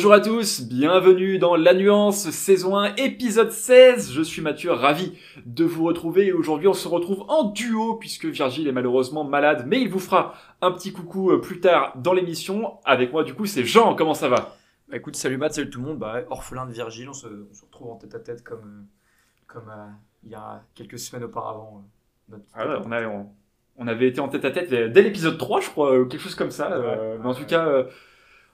Bonjour à tous, bienvenue dans La Nuance, saison 1, épisode 16. Je suis Mathieu, ravi de vous retrouver et aujourd'hui on se retrouve en duo puisque Virgile est malheureusement malade, mais il vous fera un petit coucou euh, plus tard dans l'émission. Avec moi du coup c'est Jean, comment ça va? Bah écoute, salut Matt, salut tout le monde, bah, orphelin de Virgile, on se, on se retrouve en tête à tête comme, euh, comme euh, il y a quelques semaines auparavant. euh, notre Ah ouais, on, a- on- on avait été en tête à tête dès l'épisode 3 je crois, ou quelque chose comme ça. euh, Ouais. mais en tout cas...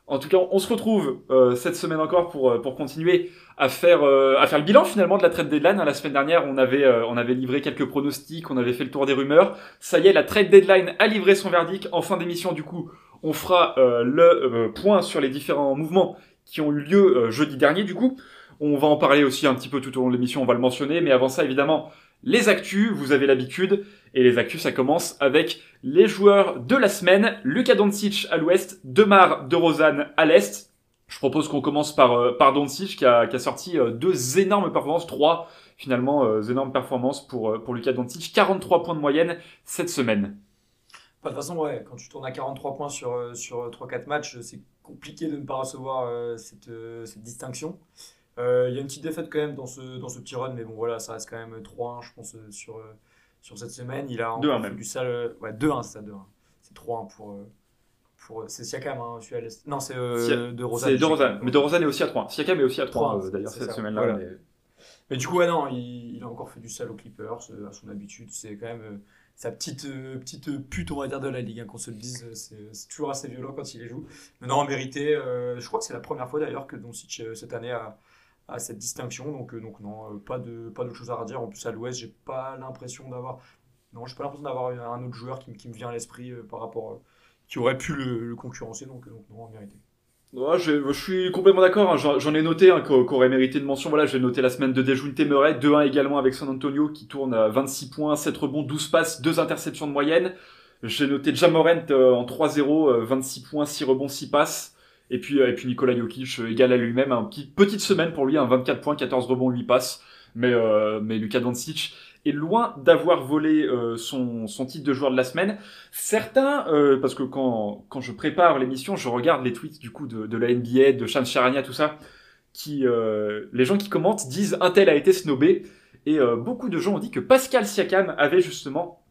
en tout cas, on se retrouve euh, cette semaine encore pour, euh, pour continuer à faire, euh, à faire le bilan finalement de la trade deadline. La semaine dernière, on avait, on avait livré quelques pronostics, on avait fait le tour des rumeurs. Ça y est, la trade deadline a livré son verdict. En fin d'émission, du coup, on fera le point sur les différents mouvements qui ont eu lieu jeudi dernier. Du coup, on va en parler aussi un petit peu tout au long de l'émission, on va le mentionner. Mais avant ça, évidemment, les actus, vous avez l'habitude. Et les actus, ça commence avec les joueurs de la semaine. Luka Doncic à l'ouest, Demar DeRozan à l'est. Je propose qu'on commence par, euh, par Doncic qui a, qui a sorti euh, deux énormes performances, trois finalement euh, énormes performances pour, euh, pour Luka Doncic. 43 points de moyenne cette semaine. Bah, de toute façon, ouais, quand tu tournes à 43 points sur, sur 3-4 matchs, c'est compliqué de ne pas recevoir cette, cette distinction. Il y a une petite défaite quand même dans ce, dans ce petit run, mais bon voilà, ça reste quand même 3-1, je pense, sur, sur cette semaine. Il a 2-1 encore fait même. du sale. euh, Ouais, 2-1, c'est ça, 2-1. C'est 3-1 pour. euh, pour c'est Siakam, hein, je suis à l'est. Non, c'est euh, de Rosa. C'est DeRozan. Mais DeRozan est aussi à 3. Siakam est aussi à 3 3, euh, d'ailleurs cette semaine-là. Voilà. mais- Mais du coup, ouais, non, il, il a encore fait du sale aux Clippers, euh, à son habitude. C'est quand même euh, sa petite, euh, petite pute, on va dire, de la ligue, hein, qu'on se le dise. euh, C'est c'est toujours assez violent quand il les joue. Mais non, en mérité, euh, je crois que c'est la première fois d'ailleurs que Doncic, euh, cette année, a, a cette distinction. Donc, euh, donc non, euh, pas de, pas d'autre chose à redire. En plus, à l'ouest, j'ai pas l'impression d'avoir. Non, j'ai pas l'impression d'avoir un autre joueur qui, qui me vient à l'esprit euh, par rapport. euh, qui aurait pu le, le concurrencer. Donc, donc non, en mérité. Ouais, je, je suis complètement d'accord. hein. J'en ai noté hein, qu'au- qu'aurait mérité de mention. Voilà, j'ai noté la semaine de Dejounte Murray, 2-1 également avec San Antonio qui tourne à 26 points, 7 rebonds, 12 passes, 2 interceptions de moyenne. J'ai noté Jamorant euh, en 3-0, euh, 26 points, 6 rebonds, 6 passes. Et puis, euh, et puis Nikola Jokic, euh, égal à lui-même, un petit, petite semaine pour lui, un 24 points, 14 rebonds, 8 passes. Mais, euh, mais Luka Doncic est loin d'avoir volé euh, son, son titre de joueur de la semaine. Certains, euh, parce que quand, quand je prépare l'émission, je regarde les tweets du coup de, de la NBA, de Shams Charania, tout ça, qui, euh, les gens qui commentent disent un tel a été snobé, et beaucoup de gens ont dit que Pascal Siakam avait justement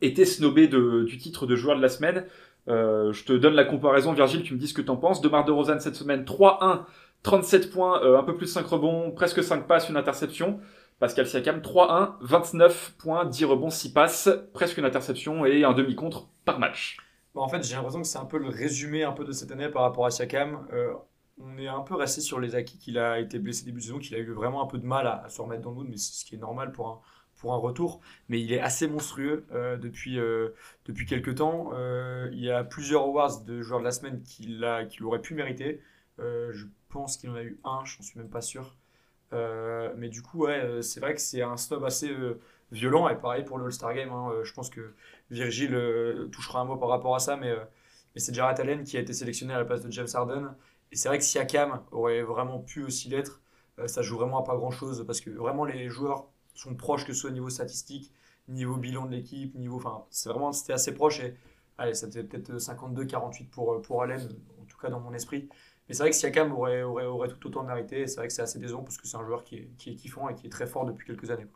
été snobé de, du titre de joueur de la semaine. Euh, je te donne la comparaison, Virgile, tu me dis ce que t'en penses. Demar de Rosanne cette semaine, 3-1, 37 points, euh, un peu plus de 5 rebonds, presque 5 passes, une interception. Pascal Siakam, 3-1, 29 points, 10 rebonds, 6 passes, presque une interception et un demi-contre par match. Bah, en fait, j'ai l'impression que c'est un peu le résumé un peu de cette année par rapport à Siakam. Euh, on est un peu resté sur les acquis qu'il a été blessé début de saison, qu'il a eu vraiment un peu de mal à, se remettre dans le mood, mais c'est ce qui est normal pour un, pour un retour. Mais il est assez monstrueux euh, depuis, euh, depuis quelques temps. Euh, il y a plusieurs awards de joueurs de la semaine qu'il qu'il aurait pu mériter. Euh, je pense qu'il en a eu un, je n'en suis même pas sûr. Mais du coup, ouais, c'est vrai que c'est un snob assez violent. Et pareil pour le All-Star Game. hein. Je pense que Virgile euh, touchera un mot par rapport à ça, mais, mais c'est Jarrett Allen qui a été sélectionné à la place de James Harden. Et c'est vrai que Siakam aurait vraiment pu aussi l'être. Ça joue vraiment à pas grand-chose parce que vraiment les joueurs sont proches que ce soit au niveau statistique, niveau bilan de l'équipe, niveau, enfin, c'est vraiment c'était assez proche et allez, ça faisait peut-être 52-48 pour euh, pour Allen, en tout cas dans mon esprit. Mais c'est vrai que Siakam aurait, aurait, aurait tout autant mérité. Et c'est vrai que c'est assez décevant parce que c'est un joueur qui est, qui est kiffant et qui est très fort depuis quelques années.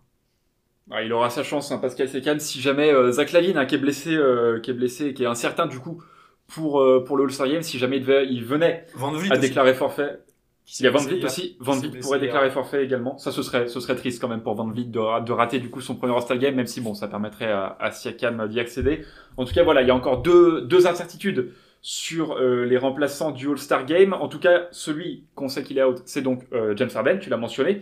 Ah, il aura sa chance, hein, Pascal Siakam, si jamais euh, Zach Lavine, hein, qui est blessé, euh, qui est blessé, et qui est incertain du coup pour euh, pour le All-Star Game, si jamais il, devait- il venait Van à aussi, déclarer forfait, qui Il y a Van Vliet aussi. Van Vliet pourrait déclarer forfait également. Ça, ce serait, ce serait triste quand même pour Van Vliet de, de rater du coup son premier All-Star Game, même si bon, ça permettrait à, à Siakam d'y accéder. En tout cas, voilà, il y a encore deux, deux incertitudes sur euh, les remplaçants du All-Star Game. En tout cas, celui qu'on sait qu'il est out, c'est donc euh, James Harden, tu l'as mentionné.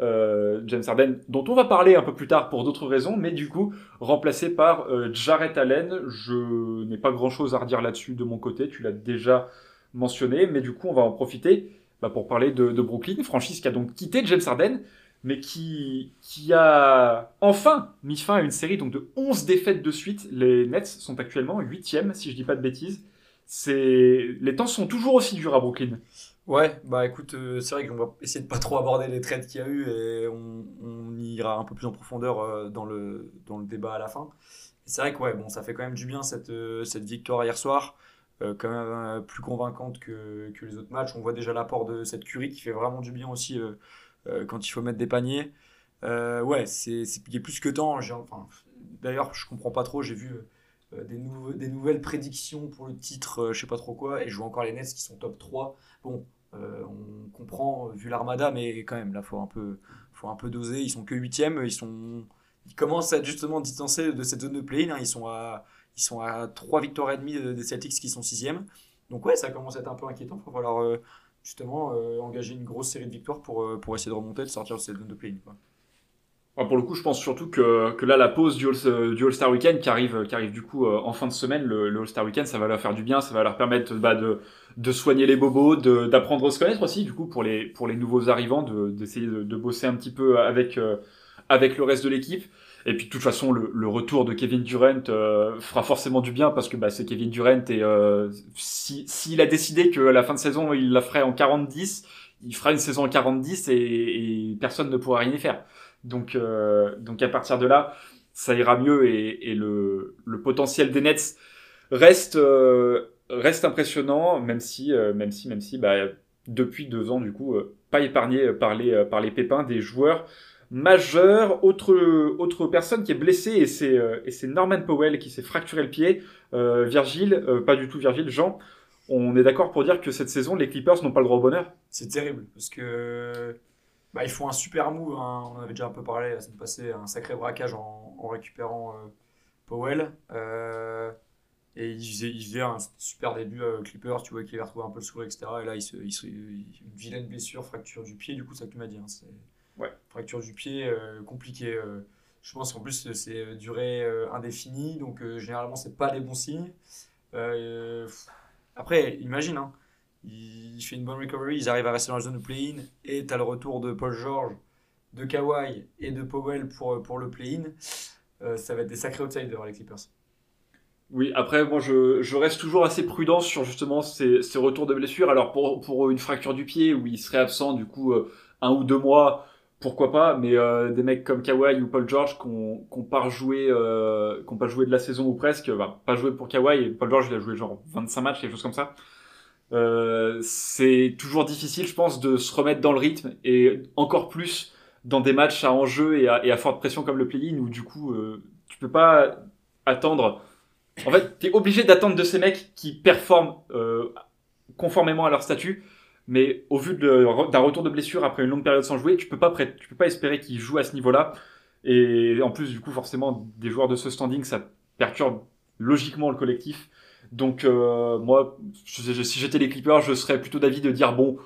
Euh, James Harden, dont on va parler un peu plus tard pour d'autres raisons, mais du coup remplacé par euh, Jarrett Allen. Je n'ai pas grand-chose à redire là-dessus de mon côté, tu l'as déjà mentionné, mais du coup on va en profiter bah, pour parler de, de Brooklyn, franchise qui a donc quitté James Harden, mais qui, qui a enfin mis fin à une série donc de 11 défaites de suite. Les Nets sont actuellement 8 si je dis pas de bêtises. C'est les temps sont toujours aussi durs à Brooklyn. Ouais, bah écoute, euh, c'est vrai qu'on va essayer de pas trop aborder les trades qu'il y a eu et on, ira un peu plus en profondeur euh, dans le, dans le débat à la fin. C'est vrai que ouais, bon, ça fait quand même du bien cette, euh, cette victoire hier soir. Quand même plus convaincante que, que, les autres matchs. On voit déjà l'apport de cette curie qui fait vraiment du bien aussi quand il faut mettre des paniers. ouais, c'est plus que temps. D'ailleurs, je comprends pas trop. J'ai vu des, des, nouvelles prédictions pour le titre, je sais pas trop quoi, et je vois encore les Nets qui sont top 3. Bon, on comprend vu l'armada, mais quand même, là, faut un peu, faut un peu doser. Ils sont que 8 Ils sont ils commencent à être justement distancés de cette zone de play hein. Ils, sont à, ils sont à 3 victoires et demie des Celtics qui sont 6 Donc ouais, ça commence à être un peu inquiétant. Il va falloir euh, justement euh, engager une grosse série de victoires pour, euh, pour essayer de remonter, de sortir de cette zone de play ah, pour le coup, je pense surtout que, que là, la pause du All-Star Weekend qui arrive, qui arrive du coup en fin de semaine, le, All-Star Weekend, ça va leur faire du bien, ça va leur permettre bah, de, de soigner les bobos, d'apprendre à se connaître aussi, du coup, pour les, pour les nouveaux arrivants, d'essayer de, de, bosser un petit peu avec, avec le reste de l'équipe. Et puis de toute façon, le, le retour de Kevin Durant euh, fera forcément du bien parce que bah, c'est Kevin Durant et euh, s'il si, a décidé que la fin de saison il la ferait en 40-10, il fera une saison en 40-10 et, et, personne ne pourra rien y faire. Donc, euh, donc à partir de là, ça ira mieux et, et le, le, potentiel des Nets reste euh, reste impressionnant, même si même si même si bah, depuis deux ans du coup pas épargné par les par les pépins des joueurs majeur. Autre, autre personne qui est blessée, et c'est, euh, et c'est Norman Powell qui s'est fracturé le pied. Euh, Virgile, euh, pas du tout Virgile, Jean, on est d'accord pour dire que cette saison, les Clippers n'ont pas le droit au bonheur? C'est terrible, parce que bah, ils font un super move, hein. on avait déjà un peu parlé la semaine passée, un sacré braquage en, en récupérant Powell. et il faisait, il un super début Clippers, tu vois qu'il avait retrouvé un peu le sourire, etc. Et là, il se, il se, une vilaine blessure, fracture du pied, du coup, ça que tu m'as dit. Hein, Fracture du pied, euh, compliqué. Euh. je pense qu'en plus, c'est euh, durée indéfinie, donc généralement, c'est pas des bons signes. après, imagine, hein, il fait une bonne recovery, ils arrivent à rester dans la zone de play-in, et tu as le retour de Paul George, de Kawhi et de Powell pour, pour le play-in. ça va être des sacrés outsiders, les Clippers. Oui, après, moi, je, je, reste toujours assez prudent sur justement ces, ces retours de blessure. Alors, pour, pour, une fracture du pied, où il serait absent, du coup, un ou deux mois, pourquoi pas, mais euh, des mecs comme Kawhi ou Paul George qui n'ont pas joué, euh, pas joué de la saison ou presque, bah, pas joué pour Kawhi et Paul George il a joué genre 25 matchs, quelque chose comme ça. Euh, c'est toujours difficile, je pense, de se remettre dans le rythme et encore plus dans des matchs à enjeu et à, et à forte pression comme le play-in où du coup tu peux pas attendre. En fait, tu es obligé d'attendre de ces mecs qui performent conformément à leur statut mais au vu d'un retour de blessure après une longue période sans jouer, tu peux pas, tu peux pas espérer qu'il joue à ce niveau-là. Et en plus, du coup, forcément, des joueurs de ce standing, ça perturbe logiquement le collectif. Donc, euh, moi, si j'étais les Clippers, je serais plutôt d'avis de dire bon,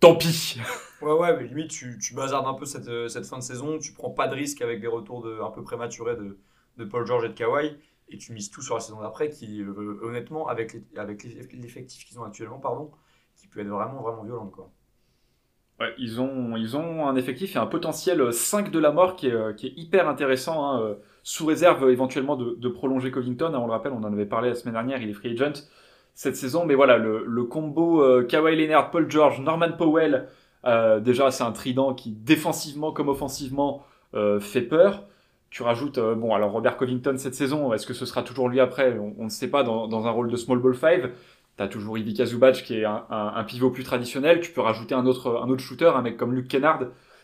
tant pis. Ouais, ouais, mais limite, tu, tu bazardes un peu cette, cette, fin de saison. Tu prends pas de risque avec des retours un peu prématurés de, Paul George et de Kawhi. Et tu mises tout sur la saison d'après, qui, euh, honnêtement, avec l'effectif qu'ils ont actuellement, pardon, peut être vraiment, vraiment violente. Quoi. Ouais, ils ont, ils ont un effectif et un potentiel 5 de la mort qui est, euh, hyper intéressant, hein, euh, sous réserve éventuellement de, prolonger Covington. Hein, on le rappelle, on en avait parlé la semaine dernière, il est free agent cette saison. Mais voilà, le, combo euh, Kawhi Leonard, Paul George, Norman Powell, euh, déjà c'est un trident qui défensivement comme offensivement euh, fait peur. Tu rajoutes, bon alors Robert Covington cette saison, est-ce que ce sera toujours lui après? On, on ne sait pas dans, dans, un rôle de small ball 5. T'as toujours Ivica Zubac qui est un, pivot plus traditionnel. Tu peux rajouter un autre, un autre shooter, un mec comme Luke Kennard.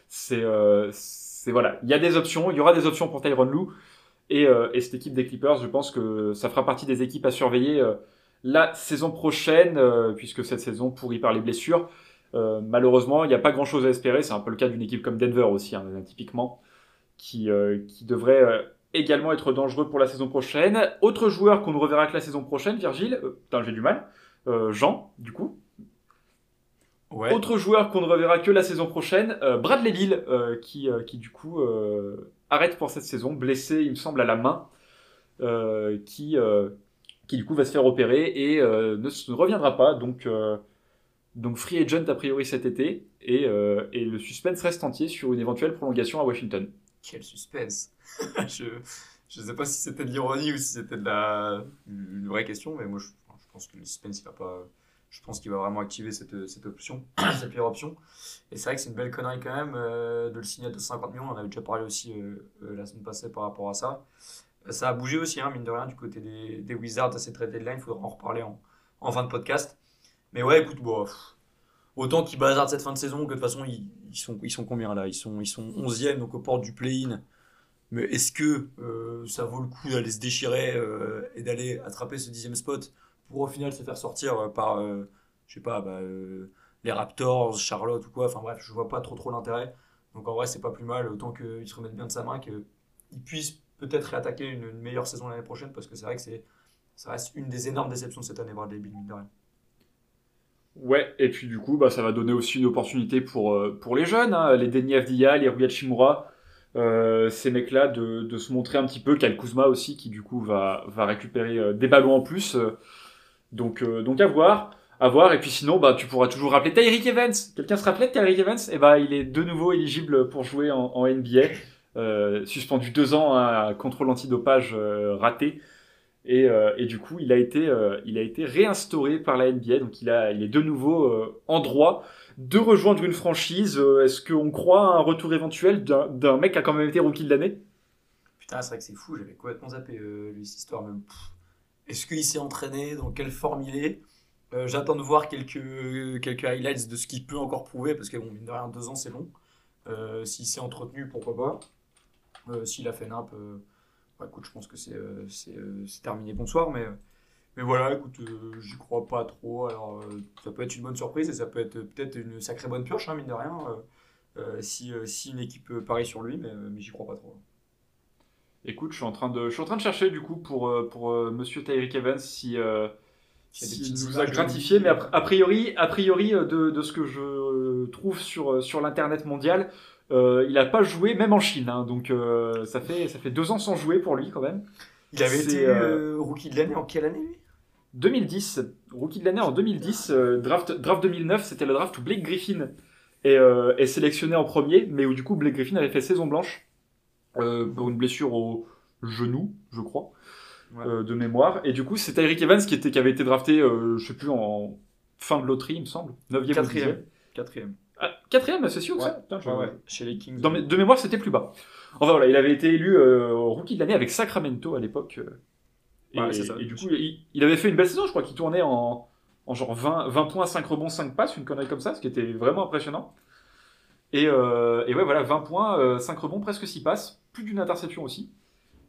C'est, euh, voilà. Il y a des options. Il y aura des options pour Tyron Lou. Et, euh, et, cette équipe des Clippers, je pense que ça fera partie des équipes à surveiller euh, la saison prochaine, puisque cette saison pourrie par les blessures. Malheureusement, il n'y a pas grand-chose à espérer. C'est un peu le cas d'une équipe comme Denver aussi, hein, typiquement, qui, qui devrait également être dangereux pour la saison prochaine. Autre joueur qu'on ne reverra que la saison prochaine, Virgile, putain j'ai du mal, Jean, du coup. Autre joueur qu'on ne reverra que la saison prochaine, euh, Bradley Bill, euh, qui, qui du coup arrête pour cette saison, blessé, il me semble, à la main, qui, qui du coup va se faire opérer et ne, ne, reviendra pas. Donc, donc free agent a priori cet été et, et le suspense reste entier sur une éventuelle prolongation à Washington. Quel suspense Je ne sais pas si c'était de l'ironie ou si c'était de la une vraie question, mais moi je pense que le suspense, il va pas. Je pense qu'il va vraiment activer cette, cette option, cette meilleure option. Et c'est vrai que c'est une belle connerie quand même euh, de le signer à 250 millions. On avait déjà parlé aussi euh, euh, la semaine passée par rapport à ça. Ça a bougé aussi, hein, mine de rien, du côté des, Wizards à cette trade deadline. Il faudra en reparler en, en fin de podcast. Mais ouais, écoute, bon, autant qu'ils bazardent cette fin de saison que de toute façon, ils, sont, ils sont combien là? Ils sont, ils sont 11e, donc aux portes du play-in. Mais est-ce que ça vaut le coup d'aller se déchirer et d'aller attraper ce dixième spot? Pour au final se faire sortir euh, par, je sais pas, bah, les Raptors, Charlotte ou quoi Enfin bref, je vois pas trop trop l'intérêt. Donc en vrai, c'est pas plus mal, autant qu'il se remette bien de sa main, qu'il puisse peut-être réattaquer une, meilleure saison l'année prochaine, parce que c'est vrai que c'est, ça reste une des énormes déceptions de cette année, Bradley Bill, rien. Ouais, et puis du coup, bah, ça va donner aussi une opportunité pour, pour les jeunes, hein, les Denis Avdia, les Rui Hachimura, euh, ces mecs-là de, de, se montrer un petit peu. Cal Kuzma aussi, qui du coup va, va récupérer euh, des ballons en plus. Euh, donc, donc à voir. À voir. Et puis sinon, bah, tu pourras toujours rappeler Tyreek Evans. Quelqu'un se rappelait de Tyreek Evans? Et eh bah, il est de nouveau éligible pour jouer en, NBA. suspendu deux ans à contrôle antidopage raté. Et, du coup, il a été, il a été réinstauré par la NBA. Donc, il, a, il est de nouveau en droit de rejoindre une franchise euh, Est-ce qu'on croit à un retour éventuel d'un mec qui a quand même été rookie de l'année? Putain, c'est vrai que c'est fou, j'avais complètement zappé euh, lui, cette histoire. Est-ce qu'il s'est entraîné? Dans quelle forme il est? Euh, J'attends de voir quelques, quelques highlights de ce qu'il peut encore prouver, parce que bon, mine de rien, deux ans c'est long. S'il s'est entretenu, pourquoi pas S'il a fait nimp, bah, écoute, je pense que c'est terminé, bonsoir, mais mais voilà, écoute, euh, j'y crois pas trop. Alors, euh, ça peut être une bonne surprise et ça peut être peut-être une sacrée bonne pioche, hein, mine de rien, euh, si, si, une équipe parie sur lui, mais, mais j'y crois pas trop. Écoute, je suis en train de, je suis en train de chercher du coup pour, pour Monsieur Tyreek Evans si, si nous a gratifié, mais a, priori, a priori de, de, ce que je trouve sur, sur l'internet mondial, il n'a pas joué même en Chine, hein, donc ça fait ça fait deux ans sans jouer pour lui quand même. Il avait été rookie de l'année en quelle année lui? 2010, rookie de l'année en 2010, euh, draft, draft 2009, c'était le draft où Blake Griffin est, euh, est, sélectionné en premier, mais où du coup Blake Griffin avait fait saison blanche. euh, pour une blessure au genou, je crois, de mémoire. Et du coup, c'est Eric Evans qui, était, qui avait été drafté, je sais plus, en fin de loterie, il me semble, 9e Quatrième. Quatrième. Ah, quatrième, c'est sûr ça Chez les Kings. de mémoire, c'était plus bas. Enfin voilà, il avait été élu rookie de l'année avec Sacramento à l'époque. Et, du coup, il, avait fait une belle saison, je crois qu'il tournait en, en genre 20, 20 points, 5 rebonds, 5 passes, une connerie comme ça, ce qui était vraiment impressionnant. Et, euh, et ouais, voilà, 20 points, 5 euh, rebonds, presque 6 passes, plus d'une interception aussi,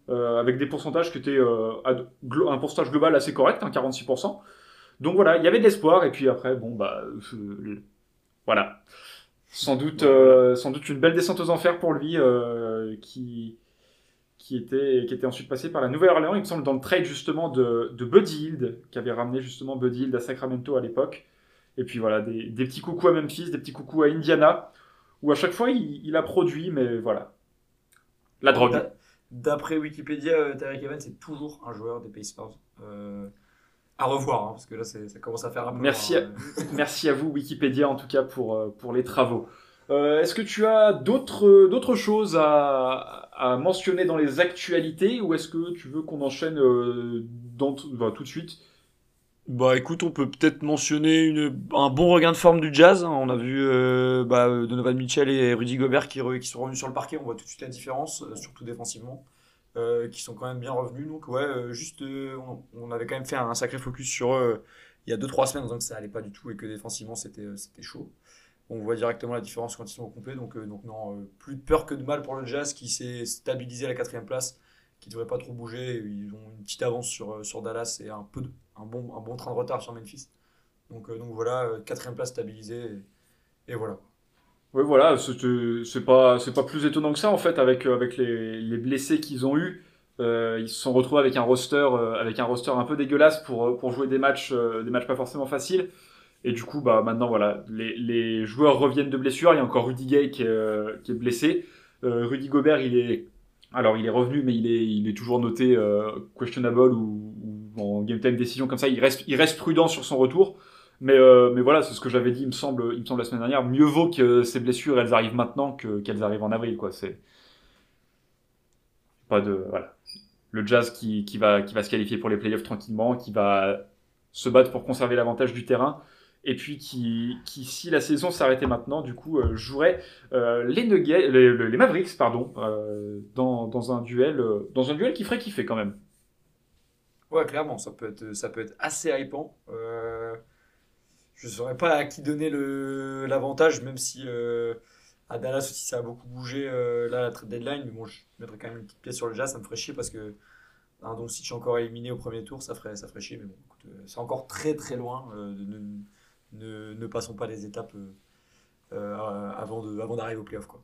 euh, avec des pourcentages qui étaient un pourcentage global assez correct, hein, 46%. Donc voilà, il y avait de l'espoir, et puis après, bon, bah, voilà. Sans doute, sans doute une belle descente aux enfers pour lui, qui, qui était, qui était ensuite passé par la Nouvelle-Orléans, il me semble, dans le trade justement de, de Buddy Hield, qui avait ramené justement Buddy Hield à Sacramento à l'époque. Et puis voilà, des, des, petits coucous à Memphis, des petits coucous à Indiana, où à chaque fois il, a produit, mais voilà. La drogue. D'après Wikipédia, euh, Tarek Evans est toujours un joueur des Pacers. Euh, à revoir, hein, parce que là ça commence à faire un peu. Merci, à, merci à vous, Wikipédia, en tout cas, pour, euh, pour les travaux. Est-ce que tu as d'autres choses à, à mentionner dans les actualités ou est-ce que tu veux qu'on enchaîne euh, dans bah, tout de suite? Bah écoute, on peut peut-être mentionner un bon regain de forme du jazz. Hein. On a vu euh, bah, Donovan Mitchell et Rudy Gobert qui, qui, sont revenus sur le parquet. On voit tout de suite la différence, euh, surtout défensivement, qui sont quand même bien revenus. Donc ouais, juste, on, avait quand même fait un sacré focus sur eux il y a 2-3 semaines en disant que ça allait pas du tout et que défensivement c'était chaud on voit directement la différence quand ils sont au complet. Donc, euh, donc non, euh, plus de peur que de mal pour le Jazz qui s'est stabilisé à la quatrième place, qui devrait pas trop bouger. Ils ont une petite avance sur, euh, sur Dallas et un, peu un, bon, bon train de retard sur Memphis. Donc, donc voilà, quatrième place stabilisée et, voilà. Oui, voilà, c'est pas, pas plus étonnant que ça en fait avec, avec les, les blessés qu'ils ont eus. ils se sont retrouvés avec un roster, avec un roster un peu dégueulasse pour, jouer des matchs, des matchs pas forcément faciles. Et du coup, bah, maintenant, voilà, les, joueurs reviennent de blessure. Il y a encore Rudy Gay qui est, euh, blessé. Euh, Rudy Gobert, il est, alors il est revenu, mais il est, toujours noté euh, questionable ou, en game time décision comme ça. Il reste, prudent sur son retour. Mais, euh, mais voilà, c'est ce que j'avais dit, il me semble, il me semble la semaine dernière. Mieux vaut que ces blessures, elles arrivent maintenant que qu'elles arrivent en avril, quoi. C'est pas de, voilà. Le Jazz qui, va, se qualifier pour les playoffs tranquillement, qui va se battre pour conserver l'avantage du terrain et puis qui, si la saison s'arrêtait maintenant, du coup, euh, jouerait euh, les, les, Mavericks, pardon, dans, dans, un duel, dans un duel qui ferait kiffer quand même. Ouais, clairement, ça peut être, ça peut être assez hypant. je ne saurais pas à qui donner l'avantage, même si euh, à Dallas aussi ça a beaucoup bougé euh, là, la trade deadline. Mais bon, je mettrais quand même une petite pièce sur le jazz, ça me ferait chier parce que un donc si je suis encore éliminé au premier tour, ça ferait, ça ferait chier. Mais bon, euh, c'est encore très très loin. ne, ne, passons pas les étapes avant d'arriver avant au playoff. Quoi.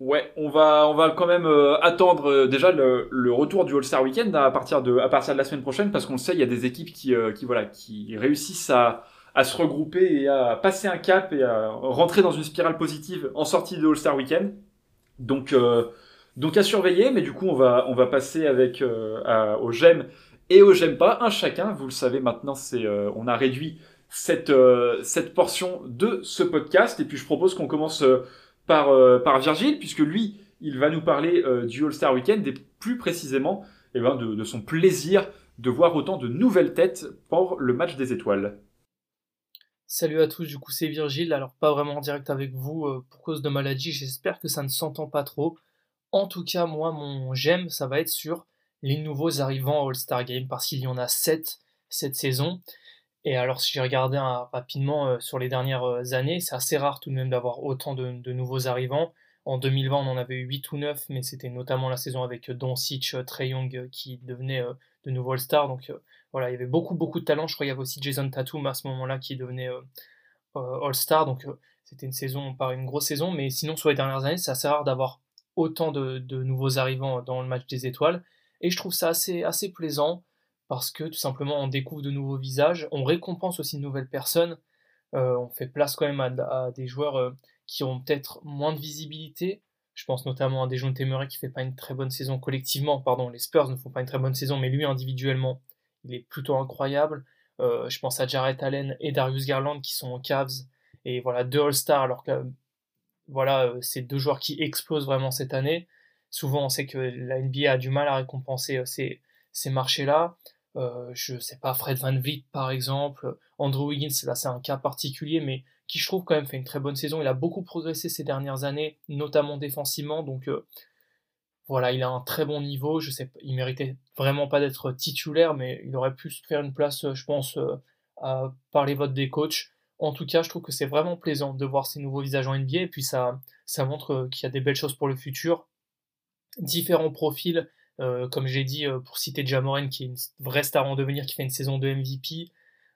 Ouais, on va, on va quand même attendre déjà le, le, retour du All-Star Weekend à partir, de, à partir de la semaine prochaine parce qu'on le sait, il y a des équipes qui, qui, voilà, qui réussissent à, à se regrouper et à passer un cap et à rentrer dans une spirale positive en sortie de All-Star Weekend. Donc, euh, donc à surveiller, mais du coup on va, on va passer avec euh, au j'aime et au j'aime pas, un chacun. Vous le savez maintenant, c'est euh, on a réduit cette, cette portion de ce podcast et puis je propose qu'on commence par, par Virgile puisque lui il va nous parler du All-Star Weekend et plus précisément eh ben, de, son plaisir de voir autant de nouvelles têtes pour le match des étoiles. Salut à tous, du coup c'est Virgile, alors pas vraiment en direct avec vous euh, pour cause de maladie, j'espère que ça ne s'entend pas trop. En tout cas, moi, mon j'aime, ça va être sur les nouveaux arrivants All-Star Game, parce qu'il y en a 7 cette saison. Et alors, si j'ai regardé rapidement euh, sur les dernières euh, années, c'est assez rare tout de même d'avoir autant de, nouveaux arrivants. En 2020, on en avait eu 8 ou 9, mais c'était notamment la saison avec Doncic, Trey Young qui devenait de nouveaux All-Star. Donc voilà, il y avait beaucoup, beaucoup de talent. Je crois qu'il y avait aussi Jason Tatum à ce moment-là qui devenait euh, euh, All-Star. Donc euh, c'était une saison, pas une grosse saison, mais sinon sur les dernières années, c'est assez rare d'avoir autant de, nouveaux arrivants dans le match des étoiles. Et je trouve ça assez, assez plaisant parce que tout simplement on découvre de nouveaux visages, on récompense aussi de nouvelles personnes, on fait place quand même à, des joueurs qui ont peut-être moins de visibilité. Je pense notamment à des Dejounte Murray qui fait pas une très bonne saison collectivement, pardon, les Spurs ne font pas une très bonne saison, mais lui individuellement, il est plutôt incroyable. Euh, je pense à Jarrett Allen et Darius Garland qui sont en Cavs et voilà deux All-Stars alors que voilà euh, c'est deux joueurs qui explosent vraiment cette année. Souvent on sait que la NBA a du mal à récompenser euh, ces marchés-là. Euh, je sais pas Fred Van Vliet par exemple, Andrew Wiggins là c'est un cas particulier mais qui je trouve quand même fait une très bonne saison. Il a beaucoup progressé ces dernières années, notamment défensivement donc voilà, il a un très bon niveau. Je sais, il méritait vraiment pas d'être titulaire, mais il aurait pu se faire une place, euh, je pense, euh, par les votes des coachs. En tout cas, je trouve que c'est vraiment plaisant de voir ces nouveaux visages en NBA, et puis ça, ça montre euh, qu'il y a des belles choses pour le futur. Différents profils, comme j'ai dit, pour citer Jamoren, qui est une vraie star en devenir, qui fait une saison de MVP.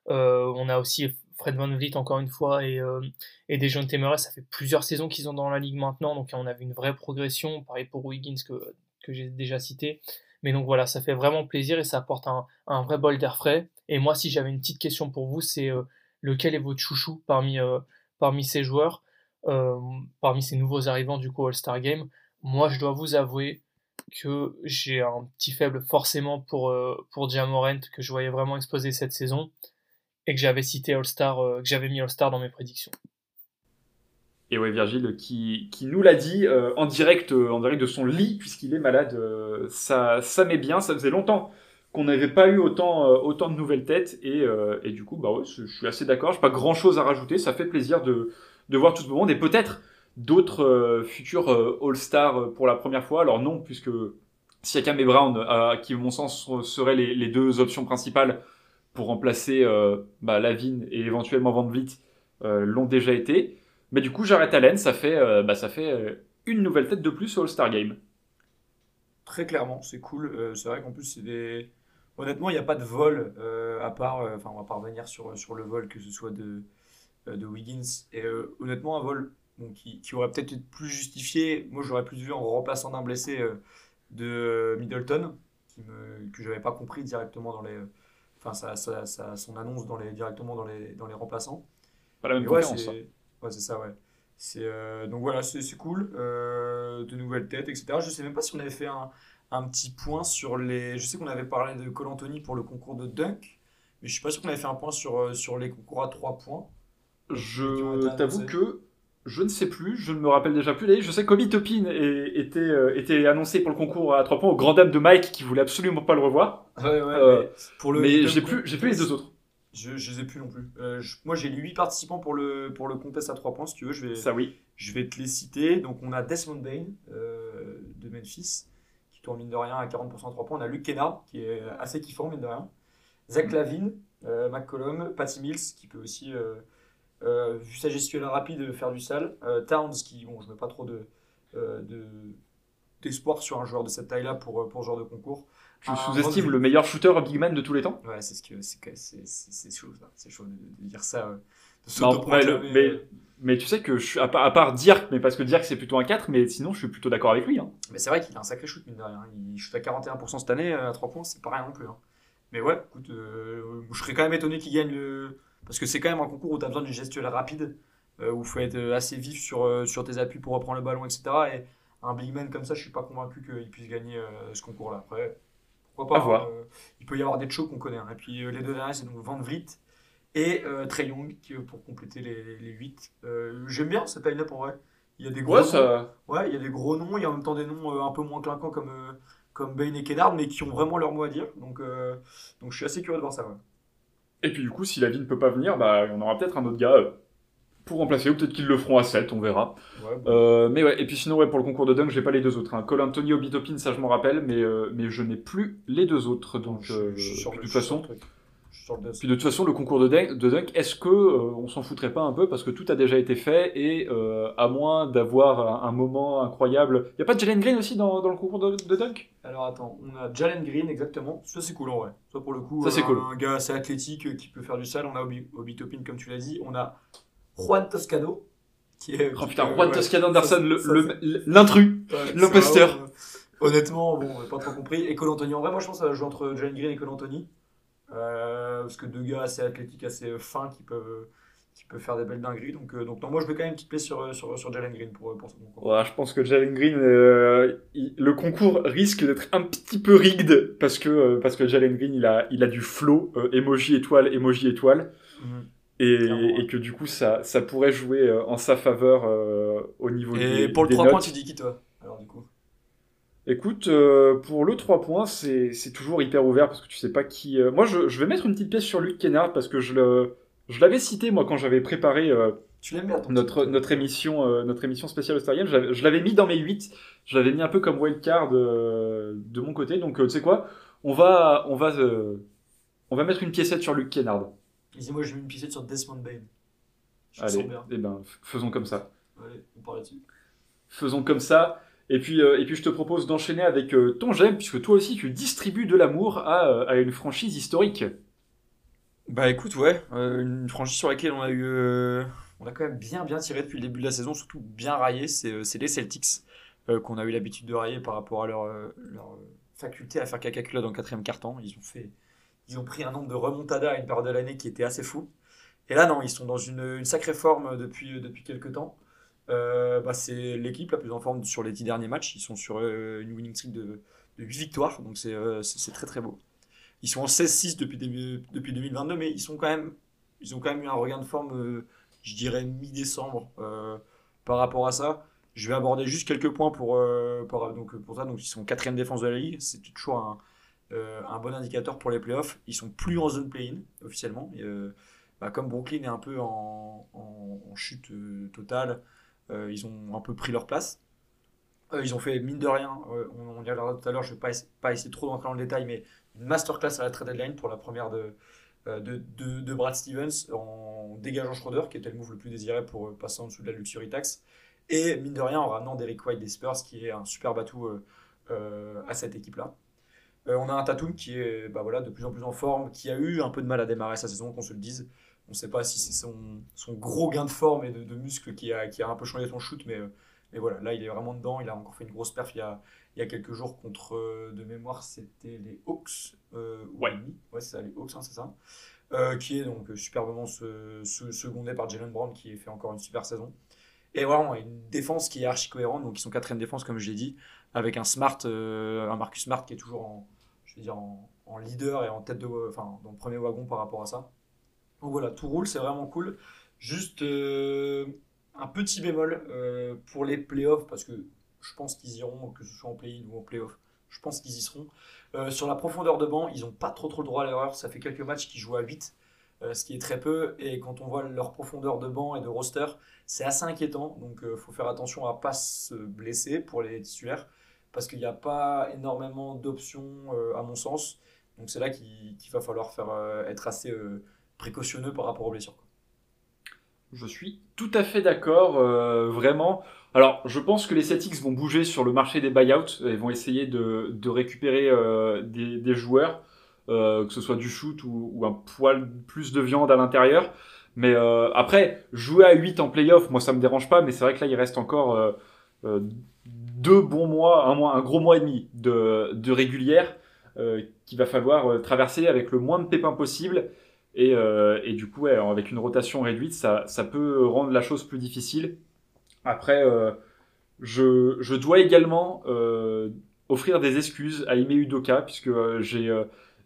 on a aussi Fred Van Vliet encore une fois et, euh, et des jeunes ça fait plusieurs saisons qu'ils sont dans la ligue maintenant, donc on a vu une vraie progression, pareil pour Wiggins que, que j'ai déjà cité. Mais donc voilà, ça fait vraiment plaisir et ça apporte un, un vrai bol d'air frais. Et moi, si j'avais une petite question pour vous, c'est euh, lequel est votre chouchou parmi, euh, parmi ces joueurs, euh, parmi ces nouveaux arrivants du coup All-Star Game? Moi, je dois vous avouer que j'ai un petit faible forcément pour, pour Jamorant, que je voyais vraiment exploser cette saison et que j'avais cité All-Star, euh, que j'avais mis All-Star dans mes prédictions. Et ouais, Virgile qui, qui nous l'a dit euh, en, direct, euh, en direct de son lit, puisqu'il est malade. ça, ça met bien, ça faisait longtemps qu'on n'avait pas eu autant, autant de nouvelles têtes. Et, et du coup, bah ouais, je suis assez d'accord. Je pas grand chose à rajouter. Ça fait plaisir de, de voir tout ce monde et peut-être d'autres futurs All-Star pour la première fois. Alors non, puisque Siakam et Brown, qui, à mon sens, seraient les, deux options principales pour remplacer euh, bah, Lavigne et éventuellement Van Vliet euh, l'ont déjà été. Mais du coup, j'arrête Allen, ça fait, euh, bah, ça fait une nouvelle tête de plus au All-Star Game. Très clairement, c'est cool. c'est vrai qu'en plus, c'est des. Honnêtement, il n'y a pas de vol à part. Enfin, on va pas revenir sur, sur le vol, que ce soit de, de Wiggins. Et honnêtement, un vol qui, qui, aurait peut-être été plus justifié. Moi, j'aurais plus vu en remplaçant d'un blessé de Middleton, qui me, que je n'avais pas compris directement dans les enfin ça, son annonce dans les, directement dans les, dans les remplaçants. Pas la même ouais, c'est, ouais, c'est ça, ouais. C'est, euh, donc voilà, c'est, cool, euh, de nouvelles têtes, etc. Je sais même pas si on avait fait un, un petit point sur les. Je sais qu'on avait parlé de Cole Anthony pour le concours de dunk, mais je suis pas sûr qu'on avait fait un point sur, euh, sur les concours à 3 points. Je t'avoue que je ne sais plus, je ne me rappelle déjà plus. je sais que Kobe Topin était, euh, était annoncé pour le concours à 3 points au grand dame de Mike qui voulait absolument pas le revoir. Ouais, ouais, euh, mais, pour le mais j'ai plus, j'ai plus les deux autres. Je, je les ai plus non plus. Euh, moi j'ai 8 participants pour le, pour le contest à 3 points, si tu veux. Je vais, Ça oui. Je vais te les citer. Donc on a Desmond Bain de Memphis qui tourne mine de rien à 40% à 3 points. On a Luke Kennard qui est assez kiffant mine de rien. Zach Lavine euh, McCollum, Patty Mills, qui peut aussi, euh, euh, vu sa gestuelle rapide, faire du sale. Euh, Towns, qui, bon, je mets pas trop de, euh, de- d'espoir sur un joueur de cette taille-là pour, pour ce genre de concours. Tu sous-estimes le meilleur shooter big man de tous les temps Ouais, c'est ce que c'est c'est c'est- c'est chaud. C'est chaud de, de dire ça. euh, de Non, mais, le- mais, euh. mais tu sais que je suis, à part, à part Dirk, mais parce que Dirk c'est plutôt un 4, mais sinon je suis plutôt d'accord avec lui. Hein. Mais c'est vrai qu'il a un sacré shoot, mine de rien. Il shoot à 41% cette année, à 3 points, c'est pas rien non plus. hein. Mais ouais, écoute, euh, je serais quand même étonné qu'il gagne le. Parce que c'est quand même un concours où tu as besoin d'une gestuelle rapide, euh, où il faut être euh, assez vif sur, euh, sur tes appuis pour reprendre le ballon, etc. Et un big man comme ça, je suis pas convaincu qu'il puisse gagner ce concours-là. Après, pourquoi pas voir. hein, Il peut y avoir des chokes qu'on connaît. hein. Et puis les deux derniers, c'est donc Van Vliet et Trey Young qui, pour compléter les, les 8. J'aime bien cette line-up en vrai. Il y a des gros Ouais, ça. Ouais, il y a des gros noms, il y a en même temps des noms euh, un peu moins clinquants comme, euh, comme Bane et Kennard, mais qui ont vraiment leur mot à dire. Donc, euh, donc je suis assez curieux de voir ça. ouais. Et puis du coup, si la vie ne peut pas venir, bah, on aura peut-être un autre gars euh, pour remplacer, ou peut-être qu'ils le feront à 7, on verra. Ouais, bon. Euh, mais ouais, et puis sinon, ouais, pour le concours de dunk, j'ai pas les deux autres. Hein. Cole Anthony, Obi Toppin, ça je m'en rappelle, mais, euh, mais je n'ai plus les deux autres. Donc, euh, de toute sur sur le dos. puis de toute façon, le concours de dunk, de dunk est-ce que euh, on s'en foutrait pas un peu parce que tout a déjà été fait et euh, à moins d'avoir un, un moment incroyable, y a pas de Jalen Green aussi dans, dans le concours de, de dunk? Alors attends, on a Jalen Green, exactement. Ça c'est cool en vrai. Ça pour le coup, Ça, c'est un, cool. un gars assez athlétique euh, qui peut faire du sale. On a Obi, Obi Toppin, comme tu l'as dit. On a Juan Toscano. Qui est, Oh putain, Juan ouais. Toscano Anderson, l'intrus. L'imposteur. honnêtement, bon, pas trop compris. Et Cole Anthony, en vrai, moi je pense que ça va jouer entre Jalen Green et Cole Anthony. Euh, parce que deux gars assez athlétiques, assez fins qui peuvent, qui peuvent faire des belles dingueries. Donc, euh, donc non, moi je mets quand même une petite sur, euh, sur, sur Jalen Green pour, pour ce concours. Ouais, je pense que Jalen Green, euh, il- le concours risque d'être un petit peu rigged parce que euh, parce que Jalen Green, il a il a du flow, euh, emoji étoile, emoji étoile, Mhm. et, et que du coup ça ça pourrait jouer en sa faveur euh, au niveau Et des pour le des 3 notes. points, tu dis qui toi? Écoute, euh, pour le 3 points, c'est toujours hyper ouvert parce que tu sais pas qui. euh, Moi, je, je vais mettre une petite pièce sur Luke Kennard parce que je le je l'avais cité moi quand j'avais préparé euh, Tu bien ton notre, notre émission, euh, notre émission spéciale Game, je l'avais- mis dans mes 8, je l'avais mis un peu comme wildcard de mon côté, donc tu sais quoi, on va, on, va, on va mettre une piécette sur Luke Kennard. Dis-moi, je mets une piscette sur Desmond Bain. Je Allez, bien. eh ben, faisons comme ça. Allez, on part là-dessus. Faisons comme ça. Et puis, euh, et puis je te propose d'enchaîner avec euh, ton j'aime, puisque toi aussi tu distribues de l'amour à, euh, à une franchise historique. Bah écoute, ouais, une franchise sur laquelle on a eu. on a quand même bien bien tiré depuis le début de la saison, surtout bien raillé, c'est les Celtics qu'on a eu l'habitude de railler par rapport à leur, leur faculté à faire caca culotte dans le quatrième quart-temps. Ils ont fait. Ils ont pris un nombre de remontadas à une période de l'année qui était assez fou. Et là, non, ils sont dans une, une sacrée forme depuis, depuis quelques temps. Euh, bah, c'est l'équipe la plus en forme sur les dix derniers matchs. Ils sont sur euh, une winning streak de, de 8 victoires, donc c'est euh, très très beau. Ils sont en 16-6 depuis, depuis 2022, mais ils, sont quand même, ils ont quand même eu un regain de forme, euh, je dirais, mi-décembre par rapport à ça. Je vais aborder juste quelques points pour, donc, pour ça. Donc, ils sont quatrième défense de la ligue. C'est toujours un, bon indicateur pour les playoffs. Ils sont plus en zone play-in officiellement. Et, bah, comme Brooklyn est un peu en, chute totale, ils ont un peu pris leur place. Euh, ils ont fait mine de rien, euh, on, on y reviendra tout à l'heure, je ne vais pas, essa- pas essayer trop d'entrer dans le détail, mais une masterclass à la trade deadline pour la première de, euh, de, de- Brad Stevens en dégageant Schroeder, qui était le move le plus désiré pour euh, passer en dessous de la luxury tax. Et mine de rien, en ramenant Derek White des Spurs, qui est un super euh, euh, à cette équipe-là. Euh, on a un Tatum qui est bah voilà, de plus en plus en forme, qui a eu un peu de mal à démarrer sa saison, qu'on se le dise. On ne sait pas si c'est son, son gros gain de forme et de, de muscle qui a, qui a un peu changé son shoot, mais, euh, mais voilà, là il est vraiment dedans. Il a encore fait une grosse perf il y a, il y a quelques jours contre, euh, de mémoire, c'était les Hawks. euh, ou Ouais. C'est ça, les Hawks, hein, c'est ça. Euh, qui est donc superbement se- se- secondé par Jalen Brown, qui fait encore une super saison. Et vraiment, une défense qui est archi cohérente, donc ils sont quatrième défense, comme je l'ai dit, avec un Smart, euh, un Marcus Smart qui est toujours en, je dire, en, en leader et en tête de, enfin, dans le premier wagon par rapport à ça. Donc voilà, tout roule, c'est vraiment cool. Juste euh, un petit bémol euh, pour les playoffs, parce que je pense qu'ils iront, que ce soit en play-in ou en playoff, je pense qu'ils y seront. Euh, sur la profondeur de banc, ils n'ont pas trop trop le droit à l'erreur. Ça fait quelques matchs qu'ils jouent à 8, euh, ce qui est très peu. Et quand on voit leur profondeur de banc et de roster, c'est assez inquiétant. Donc il faut faire attention à ne pas se blesser pour les titulaires, parce qu'il n'y a pas énormément d'options, à mon sens. Donc c'est là qu'il va falloir faire, être assez précautionneux par rapport aux blessures. Je suis tout à fait d'accord, vraiment. Alors, je pense que les Celtics vont bouger sur le marché des buyouts et vont essayer de, récupérer des, des, joueurs, que ce soit du shoot ou, un poil plus de viande à l'intérieur. Mais euh, après, jouer à 8 en playoff, moi ça me dérange pas, mais c'est vrai que là il reste encore euh, euh, deux bons mois, un, mois, un gros mois et demi de, de régulière qu'il va falloir traverser avec le moins de pépins possible. Et, et du coup, avec une rotation réduite, ça, peut rendre la chose plus difficile. Après, je, je, dois également offrir des excuses à Ime Udoka, puisque j'ai